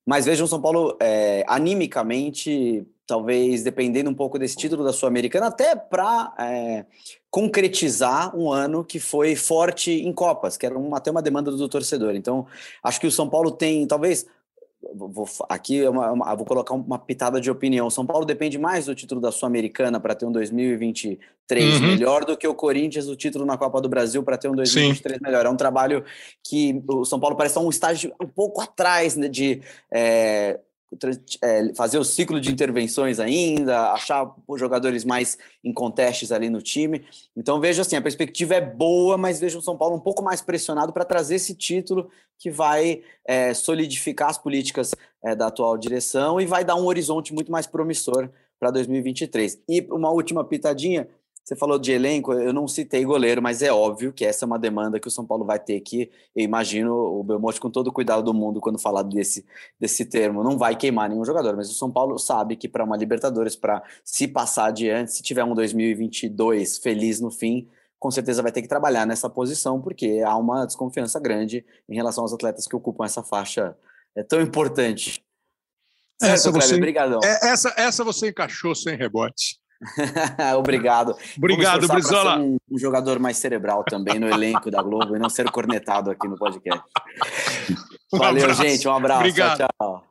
Mas vejo o São Paulo é, animicamente talvez dependendo um pouco desse título da Sul-Americana, até para é, concretizar um ano que foi forte em Copas, que era uma, até uma demanda do torcedor. Então, acho que o São Paulo tem, talvez, vou, aqui é uma, uma, vou colocar uma pitada de opinião. O São Paulo depende mais do título da Sul-Americana para ter um 2023 uhum. melhor do que o Corinthians o título na Copa do Brasil para ter um 2023 Sim. melhor. É um trabalho que o São Paulo parece estar um estágio um pouco atrás né, de é, é, fazer o ciclo de intervenções ainda, achar jogadores mais em contestes ali no time. Então vejo assim, a perspectiva é boa, mas vejo o São Paulo um pouco mais pressionado para trazer esse título que vai é, solidificar as políticas é, da atual direção e vai dar um horizonte muito mais promissor para 2023. E uma última pitadinha, você falou de elenco, eu não citei goleiro, mas é óbvio que essa é uma demanda que o São Paulo vai ter que, eu imagino, o Belmonte, com todo o cuidado do mundo, quando falar desse, desse termo, não vai queimar nenhum jogador, mas o São Paulo sabe que para uma Libertadores, para se passar adiante, se tiver um 2022 feliz no fim, com certeza vai ter que trabalhar nessa posição, porque há uma desconfiança grande em relação aos atletas que ocupam essa faixa é tão importante. Certo, essa, você, Obrigadão. É, essa, essa você encaixou sem rebote. Obrigado. Obrigado, Brizola. Um, um, jogador mais cerebral também no elenco da Globo e não ser cornetado aqui no podcast. Um Valeu, abraço. gente. Um abraço. Obrigado. Tchau, tchau.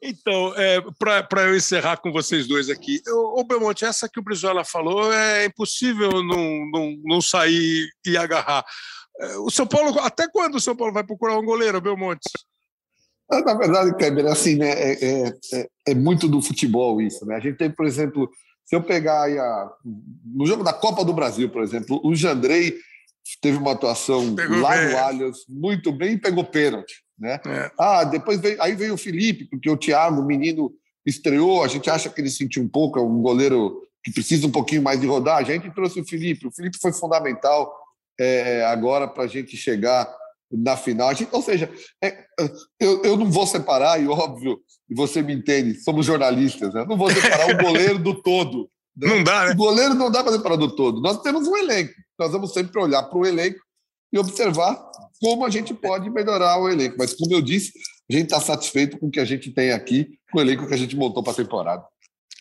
Então, é, para eu encerrar com vocês dois aqui, o Belmonte, essa que o Brizola falou é impossível não, não, não sair e agarrar. É, o São Paulo, até quando o São Paulo vai procurar um goleiro, Belmonte? Ah, na verdade, Kleber, assim, né, é, é, é, é muito do futebol isso. Né? A gente tem, por exemplo, se eu pegar aí a, no jogo da Copa do Brasil, por exemplo, o Jandrei teve uma atuação pegou lá bem. no Allianz muito bem e pegou pênalti. Né? É. Ah, depois veio, aí veio o Felipe, porque o Thiago, o menino, estreou, a gente acha que ele sentiu um pouco, é um goleiro que precisa um pouquinho mais de rodagem. A gente trouxe o Felipe, o Felipe foi fundamental é, agora para a gente chegar na final. Gente, ou seja, é, eu, eu não vou separar, e óbvio, e você me entende, somos jornalistas, né? não vou separar o goleiro do todo. Né? Não dá, né? O goleiro não dá para separar do todo. Nós temos um elenco, nós vamos sempre olhar para o elenco e observar como a gente pode melhorar o elenco. Mas, como eu disse, a gente está satisfeito com o que a gente tem aqui, com o elenco que a gente montou para a temporada.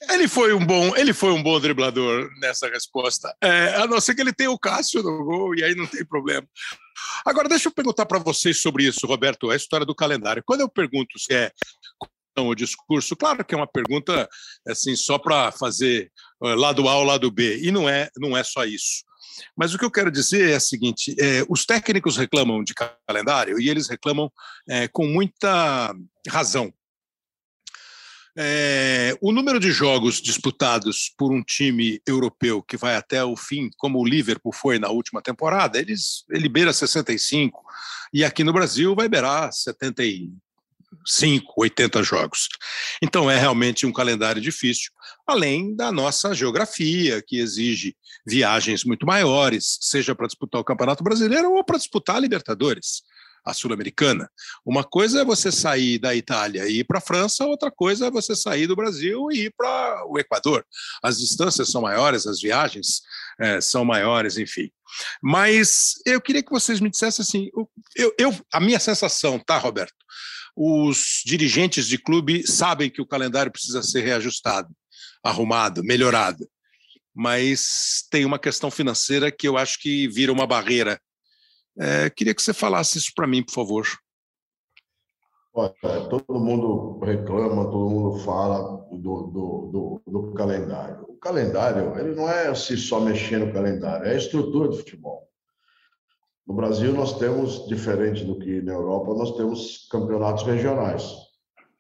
Ele foi um bom, ele foi um bom driblador nessa resposta. É, a não ser que ele tenha o Cássio no gol e aí não tem problema. Agora deixa eu perguntar para vocês sobre isso, Roberto, a história do calendário. Quando eu pergunto se é o discurso, claro que é uma pergunta assim só para fazer lado A ou lado B e não é, não é só isso. Mas o que eu quero dizer é o seguinte: é, os técnicos reclamam de calendário e eles reclamam é, com muita razão. É, o número de jogos disputados por um time europeu que vai até o fim, como o Liverpool foi na última temporada, eles, ele beira 65, e aqui no Brasil vai beirar 70 5, 80 jogos. Então é realmente um calendário difícil, além da nossa geografia, que exige viagens muito maiores, seja para disputar o Campeonato Brasileiro ou para disputar a Libertadores, a Sul-Americana. Uma coisa é você sair da Itália e ir para a França, outra coisa é você sair do Brasil e ir para o Equador. As distâncias são maiores, as viagens é, são maiores, enfim. Mas eu queria que vocês me dissessem assim, eu, eu, a minha sensação, tá, Roberto? os dirigentes de clube sabem que o calendário precisa ser reajustado, arrumado, melhorado. Mas tem uma questão financeira que eu acho que vira uma barreira. É, queria que você falasse isso para mim, por favor. Olha, todo mundo reclama, todo mundo fala do, do, do, do, calendário. O calendário, ele não é se só mexer no calendário, é a estrutura do futebol. No Brasil, nós temos, diferente do que na Europa, nós temos campeonatos regionais.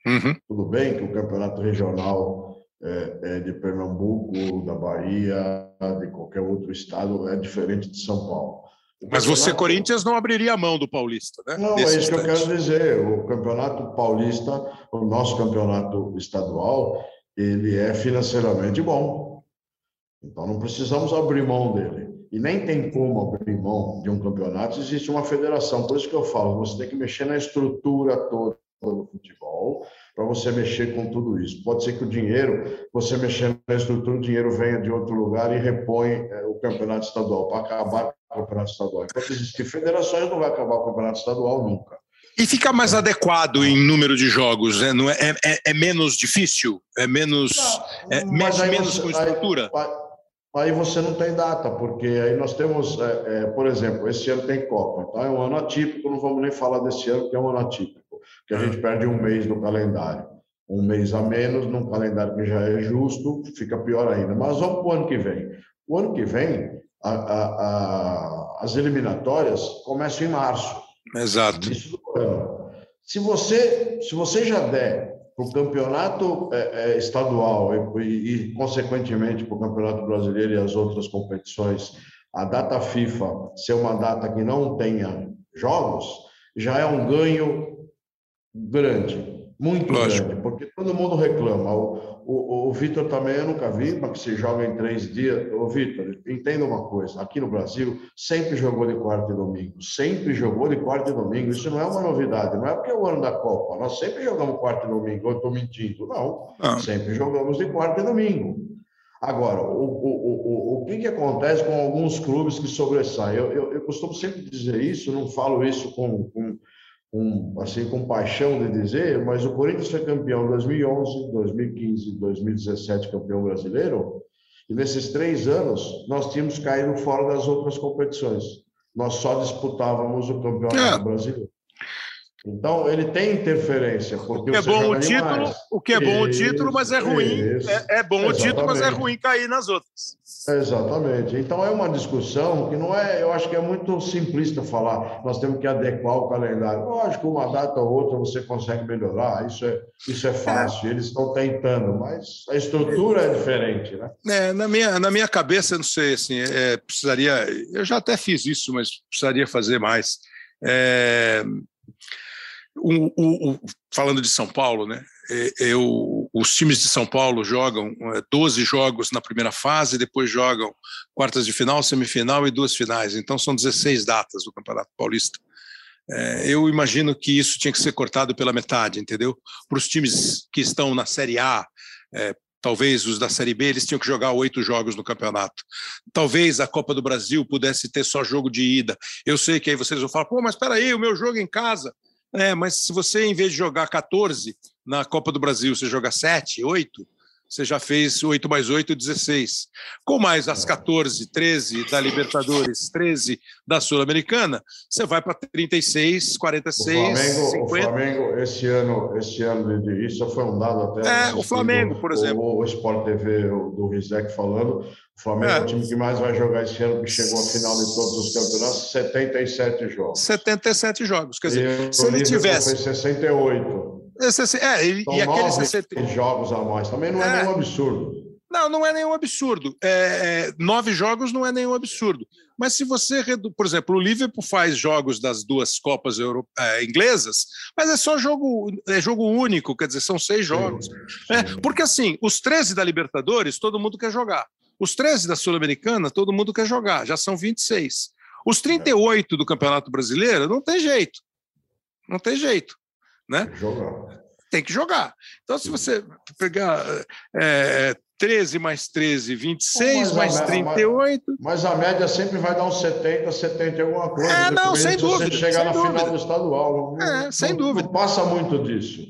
Uhum. Tudo bem que o campeonato regional é, é, de Pernambuco, da Bahia, de qualquer outro estado, é diferente de São Paulo. Mas você, Corinthians, não abriria a mão do Paulista, né? Não, Nesse é isso instante. que eu quero dizer. O campeonato paulista, o nosso campeonato estadual, ele é financeiramente bom. Então não precisamos abrir mão dele e nem tem como abrir mão de um campeonato, existe uma federação. Por isso que eu falo, você tem que mexer na estrutura toda do futebol para você mexer com tudo isso. Pode ser que o dinheiro, você mexendo na estrutura, o dinheiro venha de outro lugar e repõe é, o campeonato estadual, para acabar com o campeonato estadual. Enquanto existir federações, não vai acabar o campeonato estadual nunca. E fica mais é. adequado em número de jogos, né? Não é, é, é menos difícil? É menos, não, é, menos, menos com estrutura? Aí, aí você não tem data, porque aí nós temos, é, é, por exemplo, esse ano tem Copa, então é um ano atípico, não vamos nem falar desse ano, que é um ano atípico, que a gente perde um mês no calendário. Um mês a menos, num calendário que já é justo, fica pior ainda. Mas vamos para o ano que vem. O ano que vem, a, a, a, as eliminatórias começam em março. Exato. Se você, se você já der para o campeonato é, é, estadual e, e, consequentemente, para o campeonato brasileiro e as outras competições, a data FIFA ser uma data que não tenha jogos, já é um ganho grande. Muito Lógico. grande, porque todo mundo reclama. O, o, o Vitor também eu nunca vi, mas que se joga em três dias. Ô, Vitor, entenda uma coisa: aqui no Brasil, sempre jogou de quarta e domingo. Sempre jogou de quarta e domingo. Isso não é uma novidade, não é porque é o ano da Copa. Nós sempre jogamos quarta e domingo. Eu estou mentindo. Não. Ah. Sempre jogamos de quarta e domingo. Agora, o, o, o, o que, que acontece com alguns clubes que sobressaem? Eu, eu, eu costumo sempre dizer isso, não falo isso com, com com, assim, com paixão de dizer, mas o Corinthians foi campeão em 2011, 2015, 2017 campeão brasileiro, e nesses três anos nós tínhamos caído fora das outras competições. Nós só disputávamos o campeonato é. brasileiro. Então, ele tem interferência. Porque o que é bom o título, o que é bom isso, o título, mas é ruim. É, é, bom Exatamente. o título, mas é ruim cair nas outras. Exatamente. Então, é uma discussão que não é, eu acho que é muito simplista falar, nós temos que adequar o calendário. Lógico, uma data ou outra você consegue melhorar, isso é, isso é fácil, é. eles estão tentando, mas a estrutura é diferente, né? É, na, minha, na minha cabeça, não sei, assim, é, precisaria, eu já até fiz isso, mas precisaria fazer mais. É, falando de São Paulo, né? É, eu, os times de São Paulo jogam 12 é, jogos na primeira fase, depois jogam quartas de final, semifinal e duas finais. Então são 16 datas do Campeonato Paulista. É, eu imagino que isso tinha que ser cortado pela metade, entendeu? Para os times que estão na Série A, é, talvez os da Série B, eles tinham que jogar oito jogos no campeonato. Talvez a Copa do Brasil pudesse ter só jogo de ida. Eu sei que aí vocês vão falar, pô, mas espera aí, o meu jogo é em casa. É, mas se você, em vez de jogar 14 na Copa do Brasil, você joga 7, 8, você já fez 8 mais 8, 16. Com mais as 14, 13 da Libertadores, 13 da Sul-Americana, você vai para 36, 46, o Flamengo, 50. O Flamengo, esse ano, esse ano de, isso foi um dado até. É, o Flamengo, por exemplo. O, o Sport TV do Rizek falando. O Flamengo é. é o time que mais vai jogar esse ano, que chegou à final de todos os campeonatos, 77 jogos. 77 jogos. Quer dizer, e se ele tivesse. Foi 68. Esse, é, e, e aqueles 60... jogos a mais também não é, é nenhum absurdo. Não, não é nenhum absurdo. É, é, nove jogos não é nenhum absurdo. Mas se você, por exemplo, o Liverpool faz jogos das duas Copas Euro, é, inglesas, mas é só jogo, é jogo único, quer dizer, são seis jogos. É, porque assim, os 13 da Libertadores, todo mundo quer jogar. Os 13 da Sul-Americana, todo mundo quer jogar, já são 26. Os 38 do Campeonato Brasileiro, não tem jeito. Não tem jeito. Né? Jogar. Tem que jogar. Então, se você pegar é, 13 mais 13, 26, mas mais a, 38. Mas, mas, a média sempre vai dar uns 70, 70 alguma coisa. É, não, sem dúvida. Se chegar na dúvida. final do estadual. É, não, sem dúvida. Não passa muito disso.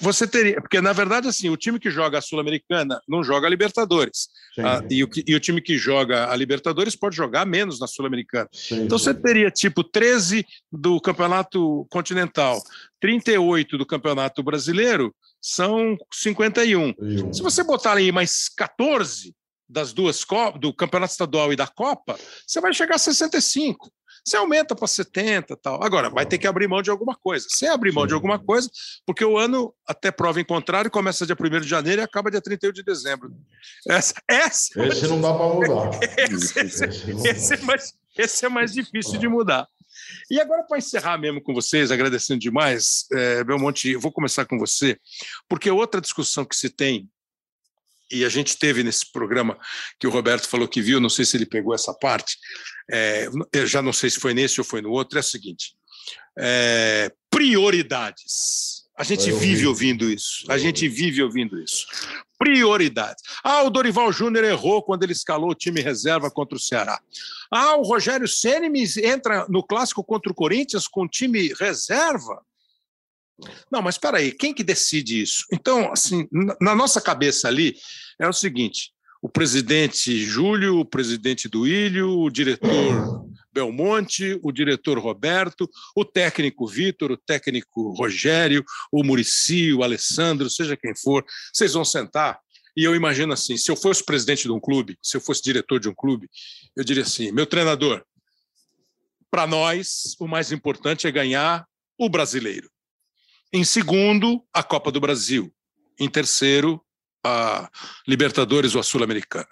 Você teria, porque na verdade, assim, o time que joga a Sul-Americana não joga a Libertadores. Ah, e, o, e, o, time que joga a Libertadores pode jogar menos na Sul-Americana. Então você teria tipo 13 do Campeonato Continental, 38 do Campeonato Brasileiro, são 51. Sim. Se você botar aí mais 14 das duas do Campeonato Estadual e da Copa, você vai chegar a 65. Você aumenta para 70 tal. Agora, vai ter que abrir mão de alguma coisa. Sem abrir mão Sim. de alguma coisa, porque o ano, até prova em contrário, começa dia 1 de janeiro e acaba dia 31 de dezembro. Essa, essa esse é não dá para mudar. esse, esse, esse, é mais, esse é mais difícil de mudar. E agora, para encerrar mesmo com vocês, agradecendo demais, é, Belmonte, eu vou começar com você, porque outra discussão que se tem e a gente teve nesse programa que o Roberto falou que viu, não sei se ele pegou essa parte, é, eu já não sei se foi nesse ou foi no outro, é o seguinte: é, prioridades. A gente vive ouvindo isso. A gente vive ouvindo isso. Prioridades. Ah, o Dorival Júnior errou quando ele escalou o time reserva contra o Ceará. Ah, o Rogério Ceni entra no clássico contra o Corinthians com time reserva. Não, mas espera aí, quem que decide isso? Então, assim, na nossa cabeça ali é o seguinte: o presidente Júlio, o presidente Duílio, o diretor Belmonte, o diretor Roberto, o técnico Vitor, o técnico Rogério, o Murici, o Alessandro, seja quem for, vocês vão sentar. E eu imagino assim: se eu fosse presidente de um clube, se eu fosse diretor de um clube, eu diria assim: meu treinador, para nós, o mais importante é ganhar o brasileiro. Em segundo, a Copa do Brasil. Em terceiro, a Libertadores ou a Sul-Americana.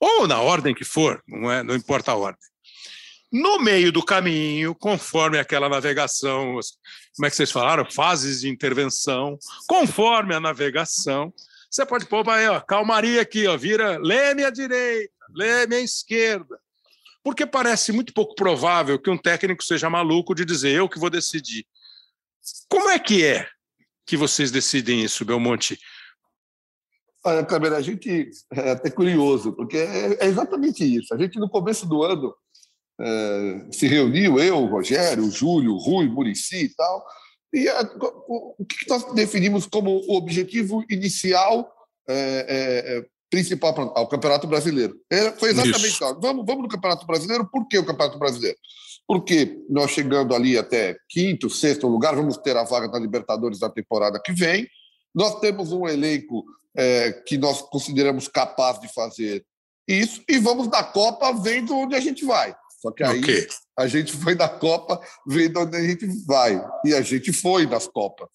Ou na ordem que for, não, é, não importa a ordem. No meio do caminho, conforme aquela navegação, como é que vocês falaram? Fases de intervenção, conforme a navegação, você pode pôr aí, ó, calmaria aqui, ó, vira leme à direita, leme à esquerda. Porque parece muito pouco provável que um técnico seja maluco de dizer eu que vou decidir. Como é que é que vocês decidem isso, Belmonte? Olha, Câmara, a gente é até curioso, porque é, é exatamente isso. A gente, no começo do ano, é, se reuniu, eu, Rogério, Júlio, Rui, Murici e tal, e a, o, o, que nós definimos como o objetivo inicial é, é, principal para o Campeonato Brasileiro. foi exatamente isso. Vamos, vamos no Campeonato Brasileiro, por que o Campeonato Brasileiro? Porque nós chegando ali até quinto, sexto lugar, vamos ter a vaga da Libertadores da temporada que vem. Nós temos um elenco é, que nós consideramos capaz de fazer isso e vamos da Copa vendo onde a gente vai. Só que aí okay. a gente foi da Copa vendo onde a gente vai. E a gente foi nas Copas.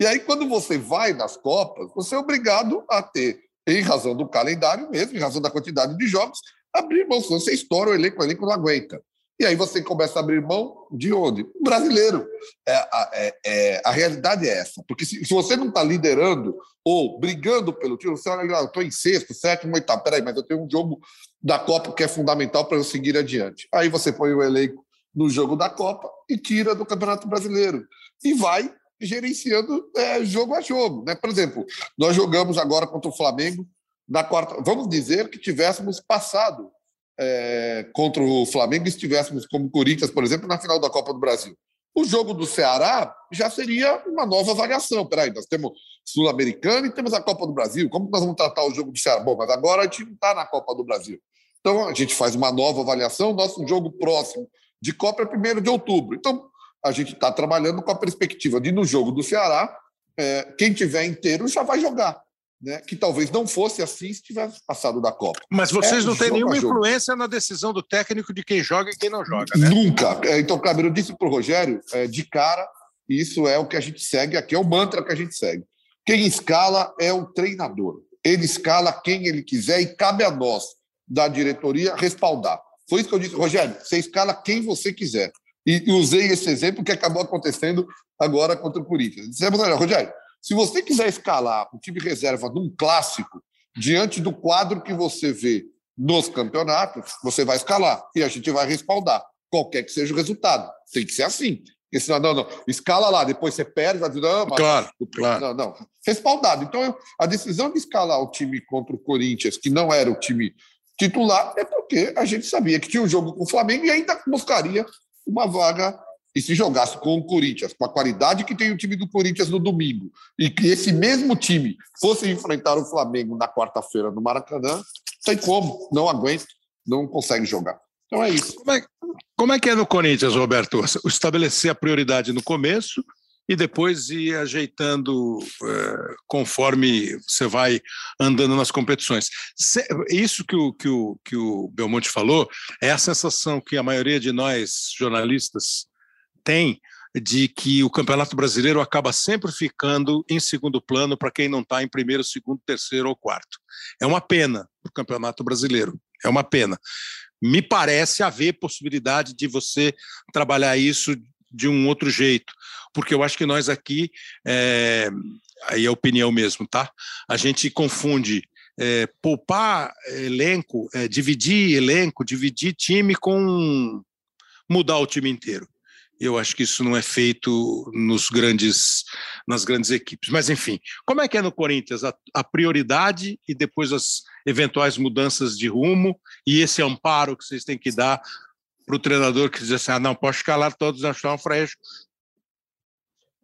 E aí, quando você vai nas Copas, você é obrigado a ter, em razão do calendário mesmo, em razão da quantidade de jogos, abrir mão. Você estoura o elenco, o elenco não aguenta. E aí você começa a abrir mão de onde? O brasileiro. É, é, é, a realidade é essa. Porque se, se você não está liderando ou brigando pelo título, você olha, eu estou em sexto, sétimo, oitavo. Peraí, mas eu tenho um jogo da Copa que é fundamental para eu seguir adiante. Aí você põe o elenco no jogo da Copa e tira do Campeonato Brasileiro. E vai gerenciando é, jogo a jogo. Né? Por exemplo, nós jogamos agora contra o Flamengo na quarta. Vamos dizer que tivéssemos passado é, contra o Flamengo e estivéssemos como Corinthians, por exemplo, na final da Copa do Brasil. O jogo do Ceará já seria uma nova variação. Peraí, nós temos Sul-Americano e temos a Copa do Brasil. Como nós vamos tratar o jogo do Ceará? Bom, mas agora a gente não está na Copa do Brasil. Então a gente faz uma nova avaliação. Nosso jogo próximo de Copa é 1 de outubro. Então a gente está trabalhando com a perspectiva de, no jogo do Ceará, é, quem tiver inteiro já vai jogar né, que talvez não fosse assim se tivesse passado da Copa. Mas vocês é, não têm nenhuma influência na decisão do técnico de quem joga e quem não joga, né? Nunca. É, então, Cabelo, eu disse para o Rogério, é, de cara, isso é o que a gente segue aqui, é o mantra que a gente segue. Quem escala é o treinador. ele escala quem ele quiser e cabe a nós, da diretoria, respaldar. Foi isso que eu disse, Rogério, você escala quem você quiser. E usei esse exemplo que acabou acontecendo agora contra o Corinthians. Dissemos, olha, Rogério, se você quiser escalar o time reserva num clássico, diante do quadro que você vê nos campeonatos, você vai escalar e a gente vai respaldar, qualquer que seja o resultado. Tem que ser assim. Porque senão, não, não, escala lá, depois você perde, vai dizer, não, mas, claro, claro. Não, não, respaldado. Então, a decisão de escalar o time contra o Corinthians, que não era o time titular, é porque a gente sabia que tinha um jogo com o Flamengo e ainda buscaria uma vaga e se jogasse com o Corinthians, com a qualidade que tem o time do Corinthians no domingo, e que esse mesmo time fosse enfrentar o Flamengo na quarta-feira no Maracanã, tem como, não aguenta, não consegue jogar. Então é isso. Como é, como é que é no Corinthians, Roberto? Estabelecer a prioridade no começo e depois ir ajeitando é, conforme você vai andando nas competições. Isso que o, que, o, que o Belmonte falou é a sensação que a maioria de nós jornalistas tem de que o Campeonato Brasileiro acaba sempre ficando em segundo plano para quem não está em primeiro, segundo, terceiro ou quarto. É uma pena o Campeonato Brasileiro, é uma pena. Me parece haver possibilidade de você trabalhar isso de um outro jeito, porque eu acho que nós aqui, é, aí é opinião mesmo, tá? A gente confunde é, poupar elenco, é, dividir elenco, dividir time com mudar o time inteiro. Eu acho que isso não é feito nos grandes, nas grandes equipes. Mas, enfim, como é que é no Corinthians? A, a prioridade e depois as eventuais mudanças de rumo e esse amparo que vocês têm que dar para o treinador que diz assim: ah, não, pode escalar todos, nós estamos frescos.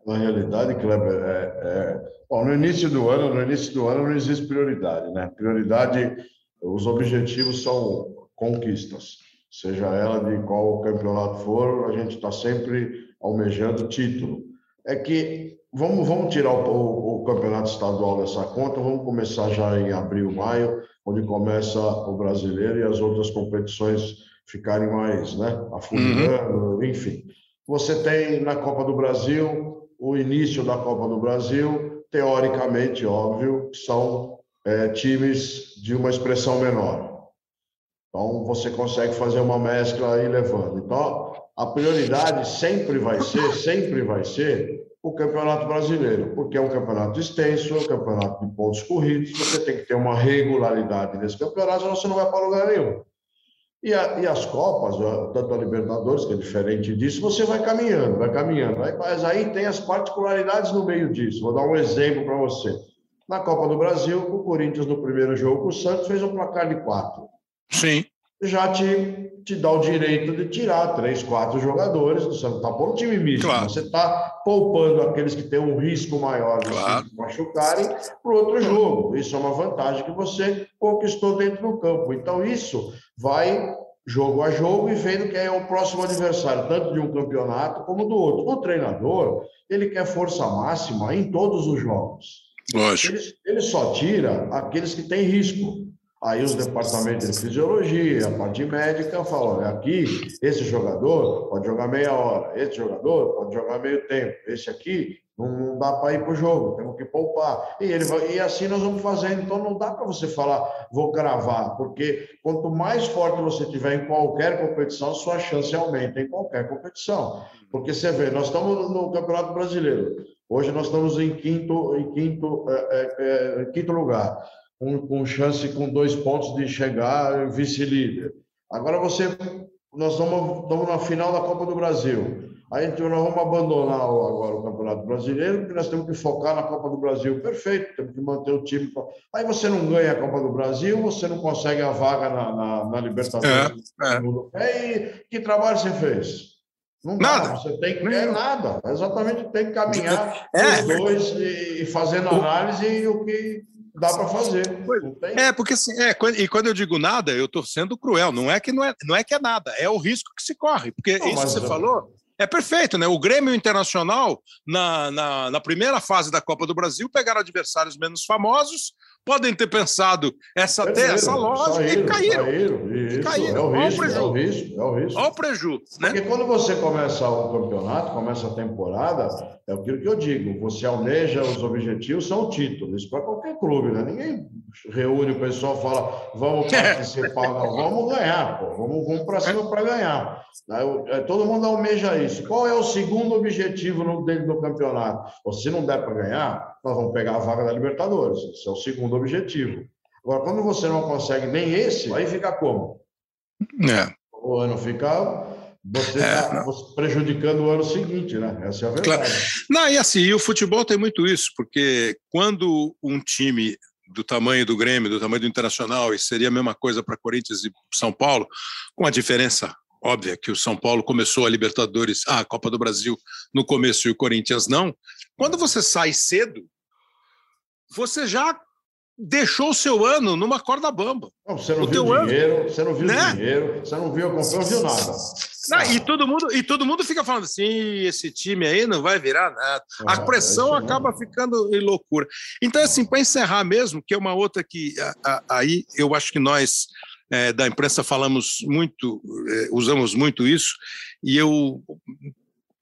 Na realidade, Kleber, é, é... Bom, no início do ano, no início do ano não existe prioridade, né? Prioridade, os objetivos são conquistas seja ela de qual campeonato for, a gente está sempre almejando título. É que vamos, vamos tirar o, o, campeonato estadual dessa conta, vamos começar já em abril, maio, onde começa o brasileiro e as outras competições ficarem mais, né, afundando, uhum. enfim. Você tem na Copa do Brasil o início da Copa do Brasil, teoricamente, óbvio, são é, times de uma expressão menor. Então, você consegue fazer uma mescla aí levando. Então, a prioridade sempre vai ser, sempre vai ser o Campeonato Brasileiro, porque é um campeonato extenso, é um campeonato de pontos corridos, você tem que ter uma regularidade nesse campeonato, senão você não vai para lugar nenhum. E, a, e, as Copas, tanto a Libertadores, que é diferente disso, você vai caminhando, vai caminhando. Mas aí tem as particularidades no meio disso. Vou dar um exemplo para você. Na Copa do Brasil, o Corinthians, no primeiro jogo, o Santos fez um placar de quatro. Sim. Já te, te dá o direito de tirar três, quatro jogadores. Você não está pondo time misto. Claro. Você está poupando aqueles que têm um risco maior de claro. se machucarem para outro jogo. Isso é uma vantagem que você conquistou dentro do campo. Então, isso vai jogo a jogo e vendo quem é o próximo adversário, tanto de um campeonato como do outro. O treinador, ele quer força máxima em todos os jogos. Lógico. Ele, ele só tira aqueles que têm risco. Aí os departamentos de fisiologia, a parte médica, falam: aqui, esse jogador pode jogar meia hora, esse jogador pode jogar meio tempo, esse aqui não dá para ir para o jogo, temos que poupar. E, ele vai, e assim nós vamos fazendo. Então não dá para você falar, vou cravar, porque quanto mais forte você tiver em qualquer competição, sua chance aumenta em qualquer competição. Porque você vê, nós estamos no Campeonato Brasileiro. Hoje nós estamos em quinto, em quinto, é, é, é, quinto lugar com, com chance com dois pontos de chegar vice-líder. Agora você, nós estamos, estamos na final da Copa do Brasil. Aí nós vamos abandonar agora o Campeonato Brasileiro, porque nós temos que focar na Copa do Brasil. Perfeito, temos que manter o time. Aí você não ganha a Copa do Brasil, você não consegue a vaga na, na, na Libertadores. É, é. E que trabalho você fez? Não nada. Dá, você tem que. É nada. Exatamente, tem que caminhar é. os dois e, e fazendo análise e o que dá para fazer. É, porque assim, é, e quando eu digo nada, eu estou sendo cruel. Não é que não é, não é que é nada, é o risco que se corre. Porque não, isso que você eu... falou é perfeito, né? O Grêmio Internacional, na, na, na, primeira fase da Copa do Brasil, pegaram adversários menos famosos, podem ter pensado essa, até essa lógica saíram, e caíram. Saíram, isso, caíram. É o risco, é o risco, é o risco. Olha o prejuízo. Né? Porque quando você começa o campeonato, começa a temporada, é aquilo que eu digo, você almeja os objetivos, são títulos, para qualquer clube, né? Ninguém reúne o pessoal fala, vamos participar, não, vamos ganhar, pô, vamos, vamos para cima para ganhar. É, todo mundo almeja isso. Qual é o segundo objetivo no, dentro do campeonato? Se não der para ganhar, nós vamos pegar a vaga da Libertadores. Esse é o segundo objetivo. Agora, quando você não consegue nem esse, aí fica como? É. O ano fica você está é, prejudicando o ano seguinte, né? Essa é a verdade. Claro. Não, e assim, e o futebol tem muito isso, porque quando um time do tamanho do Grêmio, do tamanho do Internacional, e seria a mesma coisa para Corinthians e São Paulo, com a diferença óbvia que o São Paulo começou a Libertadores, a Copa do Brasil no começo e o Corinthians não. Quando você sai cedo, você já deixou o seu ano numa corda bamba. Não, você não o viu dinheiro, ano, você não viu né? dinheiro, você não viu a não viu nada. Não, e, todo mundo, e todo mundo fica falando assim: esse time aí não vai virar nada. Ah, a pressão é acaba ficando em loucura. Então, assim, para encerrar mesmo, que é uma outra que a, a, aí eu acho que nós é, da imprensa falamos muito, é, usamos muito isso, e eu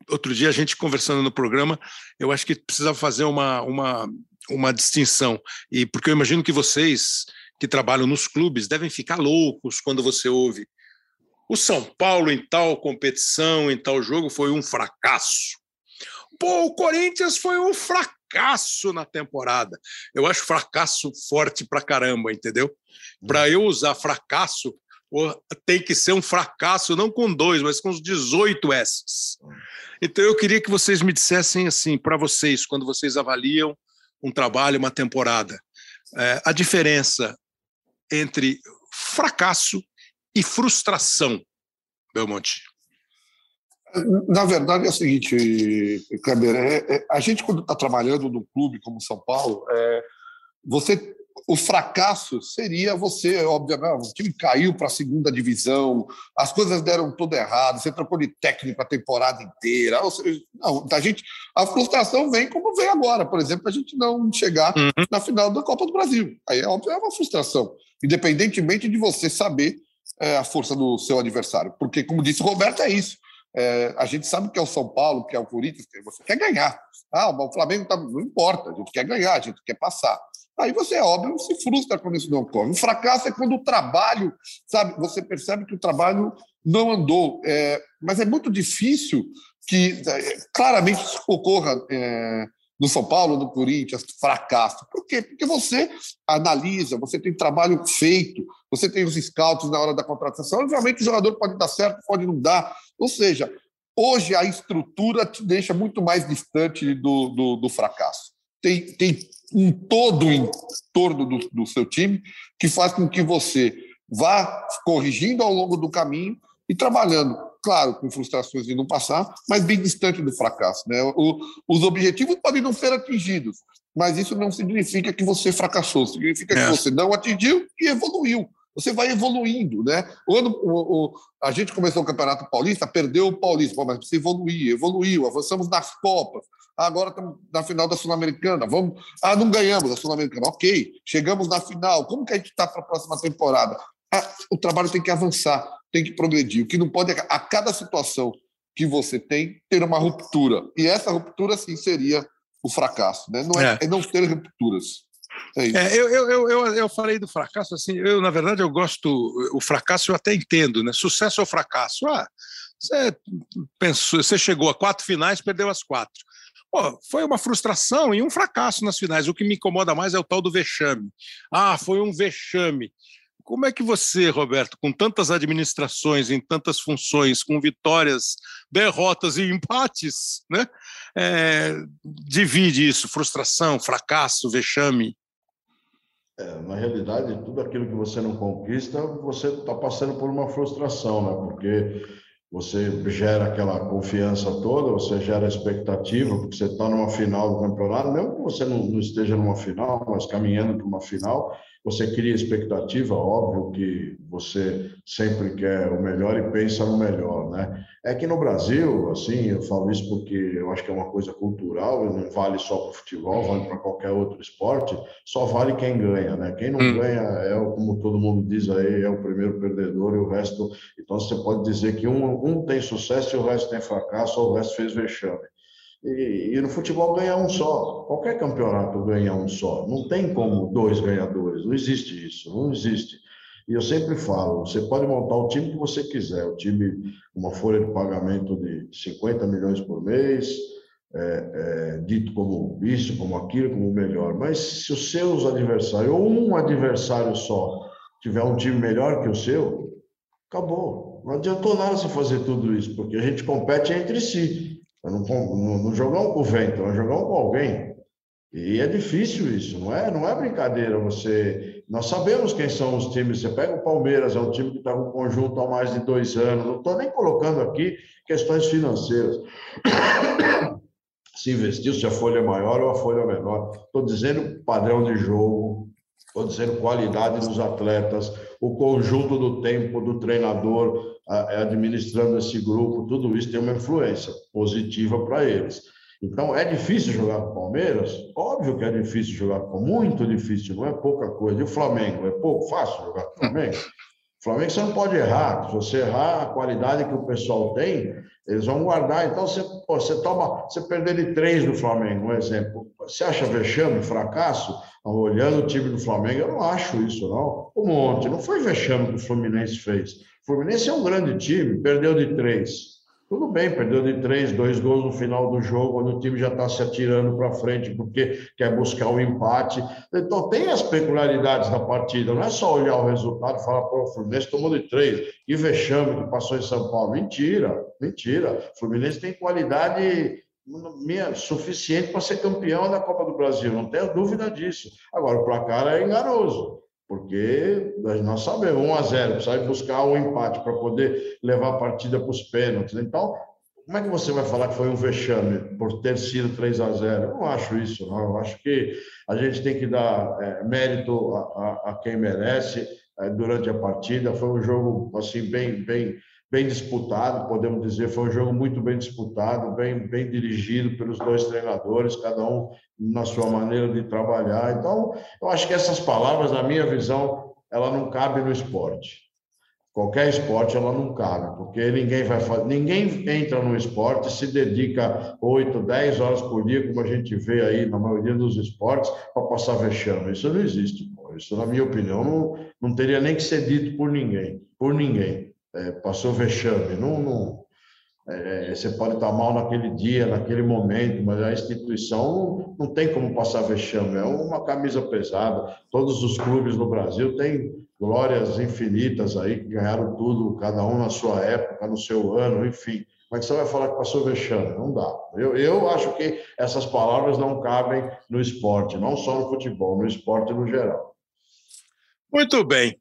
outro dia a gente conversando no programa, eu acho que precisava fazer uma, uma, uma distinção, e porque eu imagino que vocês que trabalham nos clubes devem ficar loucos quando você ouve o São Paulo em tal competição, em tal jogo foi um fracasso. Pô, o Corinthians foi um fracasso na temporada. Eu acho fracasso forte pra caramba, entendeu? Para eu usar fracasso, tem que ser um fracasso, não com dois, mas com os 18 S. Então eu queria que vocês me dissessem assim, para vocês, quando vocês avaliam um trabalho, uma temporada, é, a diferença entre fracasso e frustração, Belmonte. Na verdade é o seguinte, Kleber, é, é, a gente quando está trabalhando no clube como São Paulo, é, você o fracasso seria você, obviamente, o time caiu para a segunda divisão, as coisas deram tudo errado, você trocou de técnico a temporada inteira. Seja, não, a gente, a frustração vem como vem agora, por exemplo, a gente não chegar uhum. na final da Copa do Brasil. Aí é óbvio, é uma frustração, independentemente de você saber é, a força do seu adversário, porque como disse o Roberto, é isso. É, a gente sabe que é o São Paulo, que é o Corinthians, que você quer ganhar. Ah, o Flamengo tá, não importa, a gente quer ganhar, a gente quer passar. Aí você, é óbvio, se frustra quando isso não ocorre. O fracasso é quando o trabalho, sabe, você percebe que o trabalho não andou. É, mas é muito difícil que é, claramente isso ocorra é, no São Paulo, no Corinthians, fracasso. Por quê? Porque você analisa, você tem trabalho feito, você tem os scouts na hora da contratação. Obviamente, o jogador pode dar certo, pode não dar. Ou seja, hoje a estrutura te deixa muito mais distante do, do, do fracasso. Tem, tem um todo em torno do, do seu time que faz com que você vá corrigindo ao longo do caminho e trabalhando, claro, com frustrações de não passar, mas bem distante do fracasso. Né? O, os objetivos podem não ser atingidos, mas isso não significa que você fracassou, significa é. que você não atingiu e evoluiu. Você vai evoluindo, né? O ano, o, o, a gente começou o Campeonato Paulista, perdeu o Paulista, mas precisa evoluir, evoluiu, avançamos nas Copas, agora estamos na final da Sul-Americana. Vamos. Ah, não ganhamos a Sul-Americana. Ok, chegamos na final. Como que a gente está para a próxima temporada? Ah, o trabalho tem que avançar, tem que progredir. O que não pode é a cada situação que você tem ter uma ruptura. E essa ruptura, sim, seria o fracasso. Né? Não é, é. é não ter rupturas. É é, eu, eu, eu, eu falei do fracasso assim, eu na verdade eu gosto, o fracasso eu até entendo, né? Sucesso ou fracasso? Ah, você pensou, você chegou a quatro finais, perdeu as quatro. Pô, foi uma frustração e um fracasso nas finais. O que me incomoda mais é o tal do vexame. Ah, foi um vexame. Como é que você, Roberto, com tantas administrações, em tantas funções, com vitórias, derrotas e empates, né, é, divide isso? Frustração, fracasso, vexame? É, na realidade, tudo aquilo que você não conquista, você está passando por uma frustração, né? Porque você gera aquela confiança toda, você gera expectativa, porque você está numa final do campeonato, mesmo que você não, não esteja numa final, mas caminhando para uma final, você cria expectativa, óbvio que você sempre quer o melhor e pensa no melhor, né? É que no Brasil, assim, eu falo isso porque eu acho que é uma coisa cultural, não vale só para o futebol, vale para qualquer outro esporte, só vale quem ganha, né? Quem não hum. ganha é, como todo mundo diz aí, é o primeiro perdedor e o resto... Então, você pode dizer que um, um tem sucesso e o resto tem fracasso, ou o resto fez vexame. E, e, no futebol ganha um só. Qualquer campeonato ganha um só. Não tem como dois ganhadores. Não existe isso. Não existe. E eu sempre falo, você pode montar o time que você quiser, o time uma folha de pagamento de 50 milhões por mês, é, é, dito como isso, como aquilo, como melhor. Mas se os seus adversários, ou um adversário só, tiver um time melhor que o seu, acabou. Não adiantou nada você fazer tudo isso, porque a gente compete entre si. Não, não, não jogamos com o vento, nós jogamos com alguém. E é difícil isso, não é, não é brincadeira você. Nós sabemos quem são os times. Você pega o Palmeiras, é um time que está com conjunto há mais de dois anos. Não estou nem colocando aqui questões financeiras. Se investiu, se a folha é maior ou a folha é menor. Estou dizendo padrão de jogo, estou dizendo qualidade dos atletas, o conjunto do tempo do treinador administrando esse grupo, tudo isso tem uma influência positiva para eles. Então, é difícil jogar com o Palmeiras? Óbvio que é difícil jogar com muito difícil, não é pouca coisa. E o Flamengo? É pouco fácil jogar com o Flamengo? O Flamengo você não pode errar. Se você errar a qualidade que o pessoal tem, eles vão guardar. Então, você, pô, você toma, você perder de três do Flamengo, um exemplo. Você acha vexame, fracasso? Olhando o time do Flamengo, eu não acho isso, não. Um monte. Não foi vexame que o Fluminense fez. O Fluminense é um grande time, perdeu de três. Tudo bem, perdeu de três, dois gols no final do jogo, quando o time já está se atirando para frente porque quer buscar o um empate. Então, tem as peculiaridades da partida, não é só olhar o resultado e falar, pô, o Fluminense tomou de três, e vexame que passou em São Paulo. Mentira, mentira. O Fluminense tem qualidade minha, suficiente para ser campeão da Copa do Brasil, não tenho dúvida disso. Agora, o placar é enganoso porque nós sabemos, 1 a 0 sai buscar o um empate para poder levar a partida para os pênaltis. Então, como é que você vai falar que foi um vexame por ter sido 3 a 0 Eu não acho isso, não. Eu acho que a gente tem que dar é, mérito a, a, a, quem merece é, durante a partida. Foi um jogo assim bem, bem bem disputado, podemos dizer, foi um jogo muito bem disputado, bem, bem dirigido pelos dois treinadores, cada um na sua maneira de trabalhar. Então, eu acho que essas palavras, na minha visão, ela não cabe no esporte. Qualquer esporte ela não cabe, porque ninguém vai fazer, ninguém entra no esporte se dedica 8, 10 horas por dia, como a gente vê aí na maioria dos esportes, para passar vexame. Isso não existe. Pô. Isso, na minha opinião, não, não teria nem que ser dito por ninguém, por ninguém é, passou vexame. Não, não é, você pode estar mal naquele dia, naquele momento, mas a instituição não, não tem como passar vexame. É uma camisa pesada. Todos os clubes no Brasil têm glórias infinitas aí, que ganharam tudo, cada um na sua época, no seu ano, enfim. Como é que você vai falar que passou vexame? Não dá. Eu, eu acho que essas palavras não cabem no esporte, não só no futebol, no esporte no geral. Muito bem.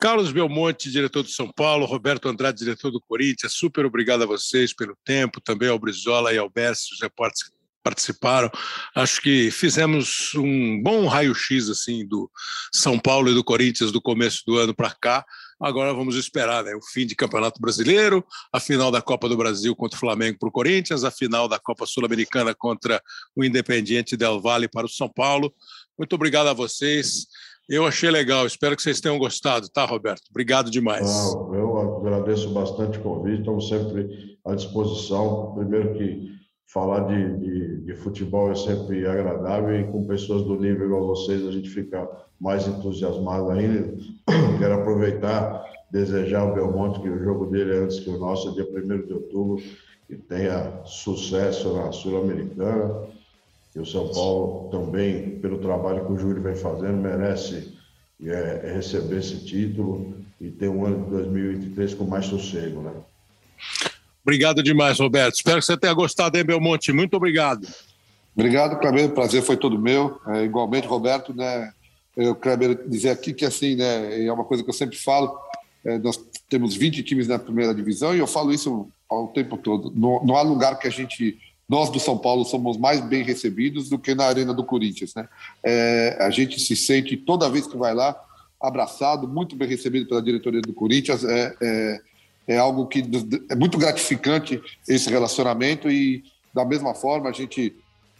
Carlos Belmonte, diretor do São Paulo, Roberto Andrade, diretor do Corinthians, super obrigado a vocês pelo tempo, também ao Brizola e ao Bessi, os repórteres que participaram. Acho que fizemos um bom raio-x assim do São Paulo e do Corinthians do começo do ano para cá. Agora vamos esperar né? o fim de Campeonato Brasileiro, a final da Copa do Brasil contra o Flamengo para o Corinthians, a final da Copa Sul-Americana contra o Independiente Del Valle para o São Paulo. Muito obrigado a vocês. Eu achei legal, espero que vocês tenham gostado, tá, Roberto? Obrigado demais. Não, eu agradeço bastante o convite, estamos sempre à disposição. Primeiro que falar de, de, de, futebol é sempre agradável e com pessoas do nível igual vocês a gente fica mais entusiasmado ainda. Quero aproveitar, desejar ao Belmonte que o jogo dele é antes que o nosso, dia 1 de outubro, que tenha sucesso na Sul-Americana que o São Paulo também, pelo trabalho que o Júlio vem fazendo, merece é, é receber esse título e ter um ano de 2023 com mais sossego, né? Obrigado demais, Roberto. Espero que você tenha gostado, hein, Belmonte? Muito obrigado. Obrigado, Kleber. O prazer foi todo meu. É, igualmente, Roberto, né? Eu quero dizer aqui que, assim, né, é uma coisa que eu sempre falo, é, nós temos 20 times na primeira divisão e eu falo isso ao tempo todo. Não, não há lugar que a gente nós do São Paulo somos mais bem recebidos do que na Arena do Corinthians. Né? É, a gente se sente, toda vez que vai lá, abraçado, muito bem recebido pela diretoria do Corinthians. É, é, é algo que é muito gratificante esse relacionamento e, da mesma forma, a gente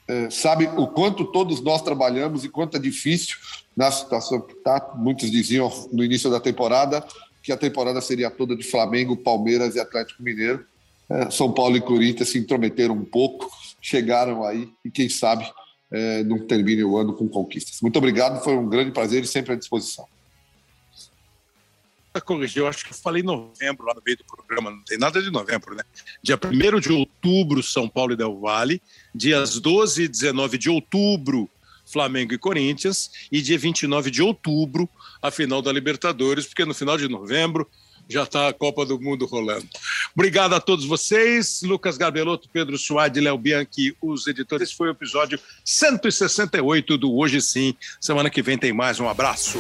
é, sabe o quanto todos nós trabalhamos e quanto é difícil na situação que está. Muitos diziam no início da temporada que a temporada seria toda de Flamengo, Palmeiras e Atlético Mineiro. É, São Paulo e Corinthians se intrometeram um pouco chegaram aí e quem sabe é, não termine o ano com conquistas. Muito obrigado, foi um grande prazer e sempre à disposição. Corrigir, eu acho que eu falei novembro lá no meio do programa, não tem nada de novembro, né? Dia 1 de outubro, São Paulo e Del Valle, dias 12 e 19 de outubro, Flamengo e Corinthians, e dia 29 de outubro, a final da Libertadores, porque no final de novembro já está a Copa do Mundo rolando. Obrigado a todos vocês, Lucas Gabelotto, Pedro Suárez, Léo Bianchi, os editores. Esse foi o episódio 168 do Hoje Sim. Semana que vem tem mais. Um abraço.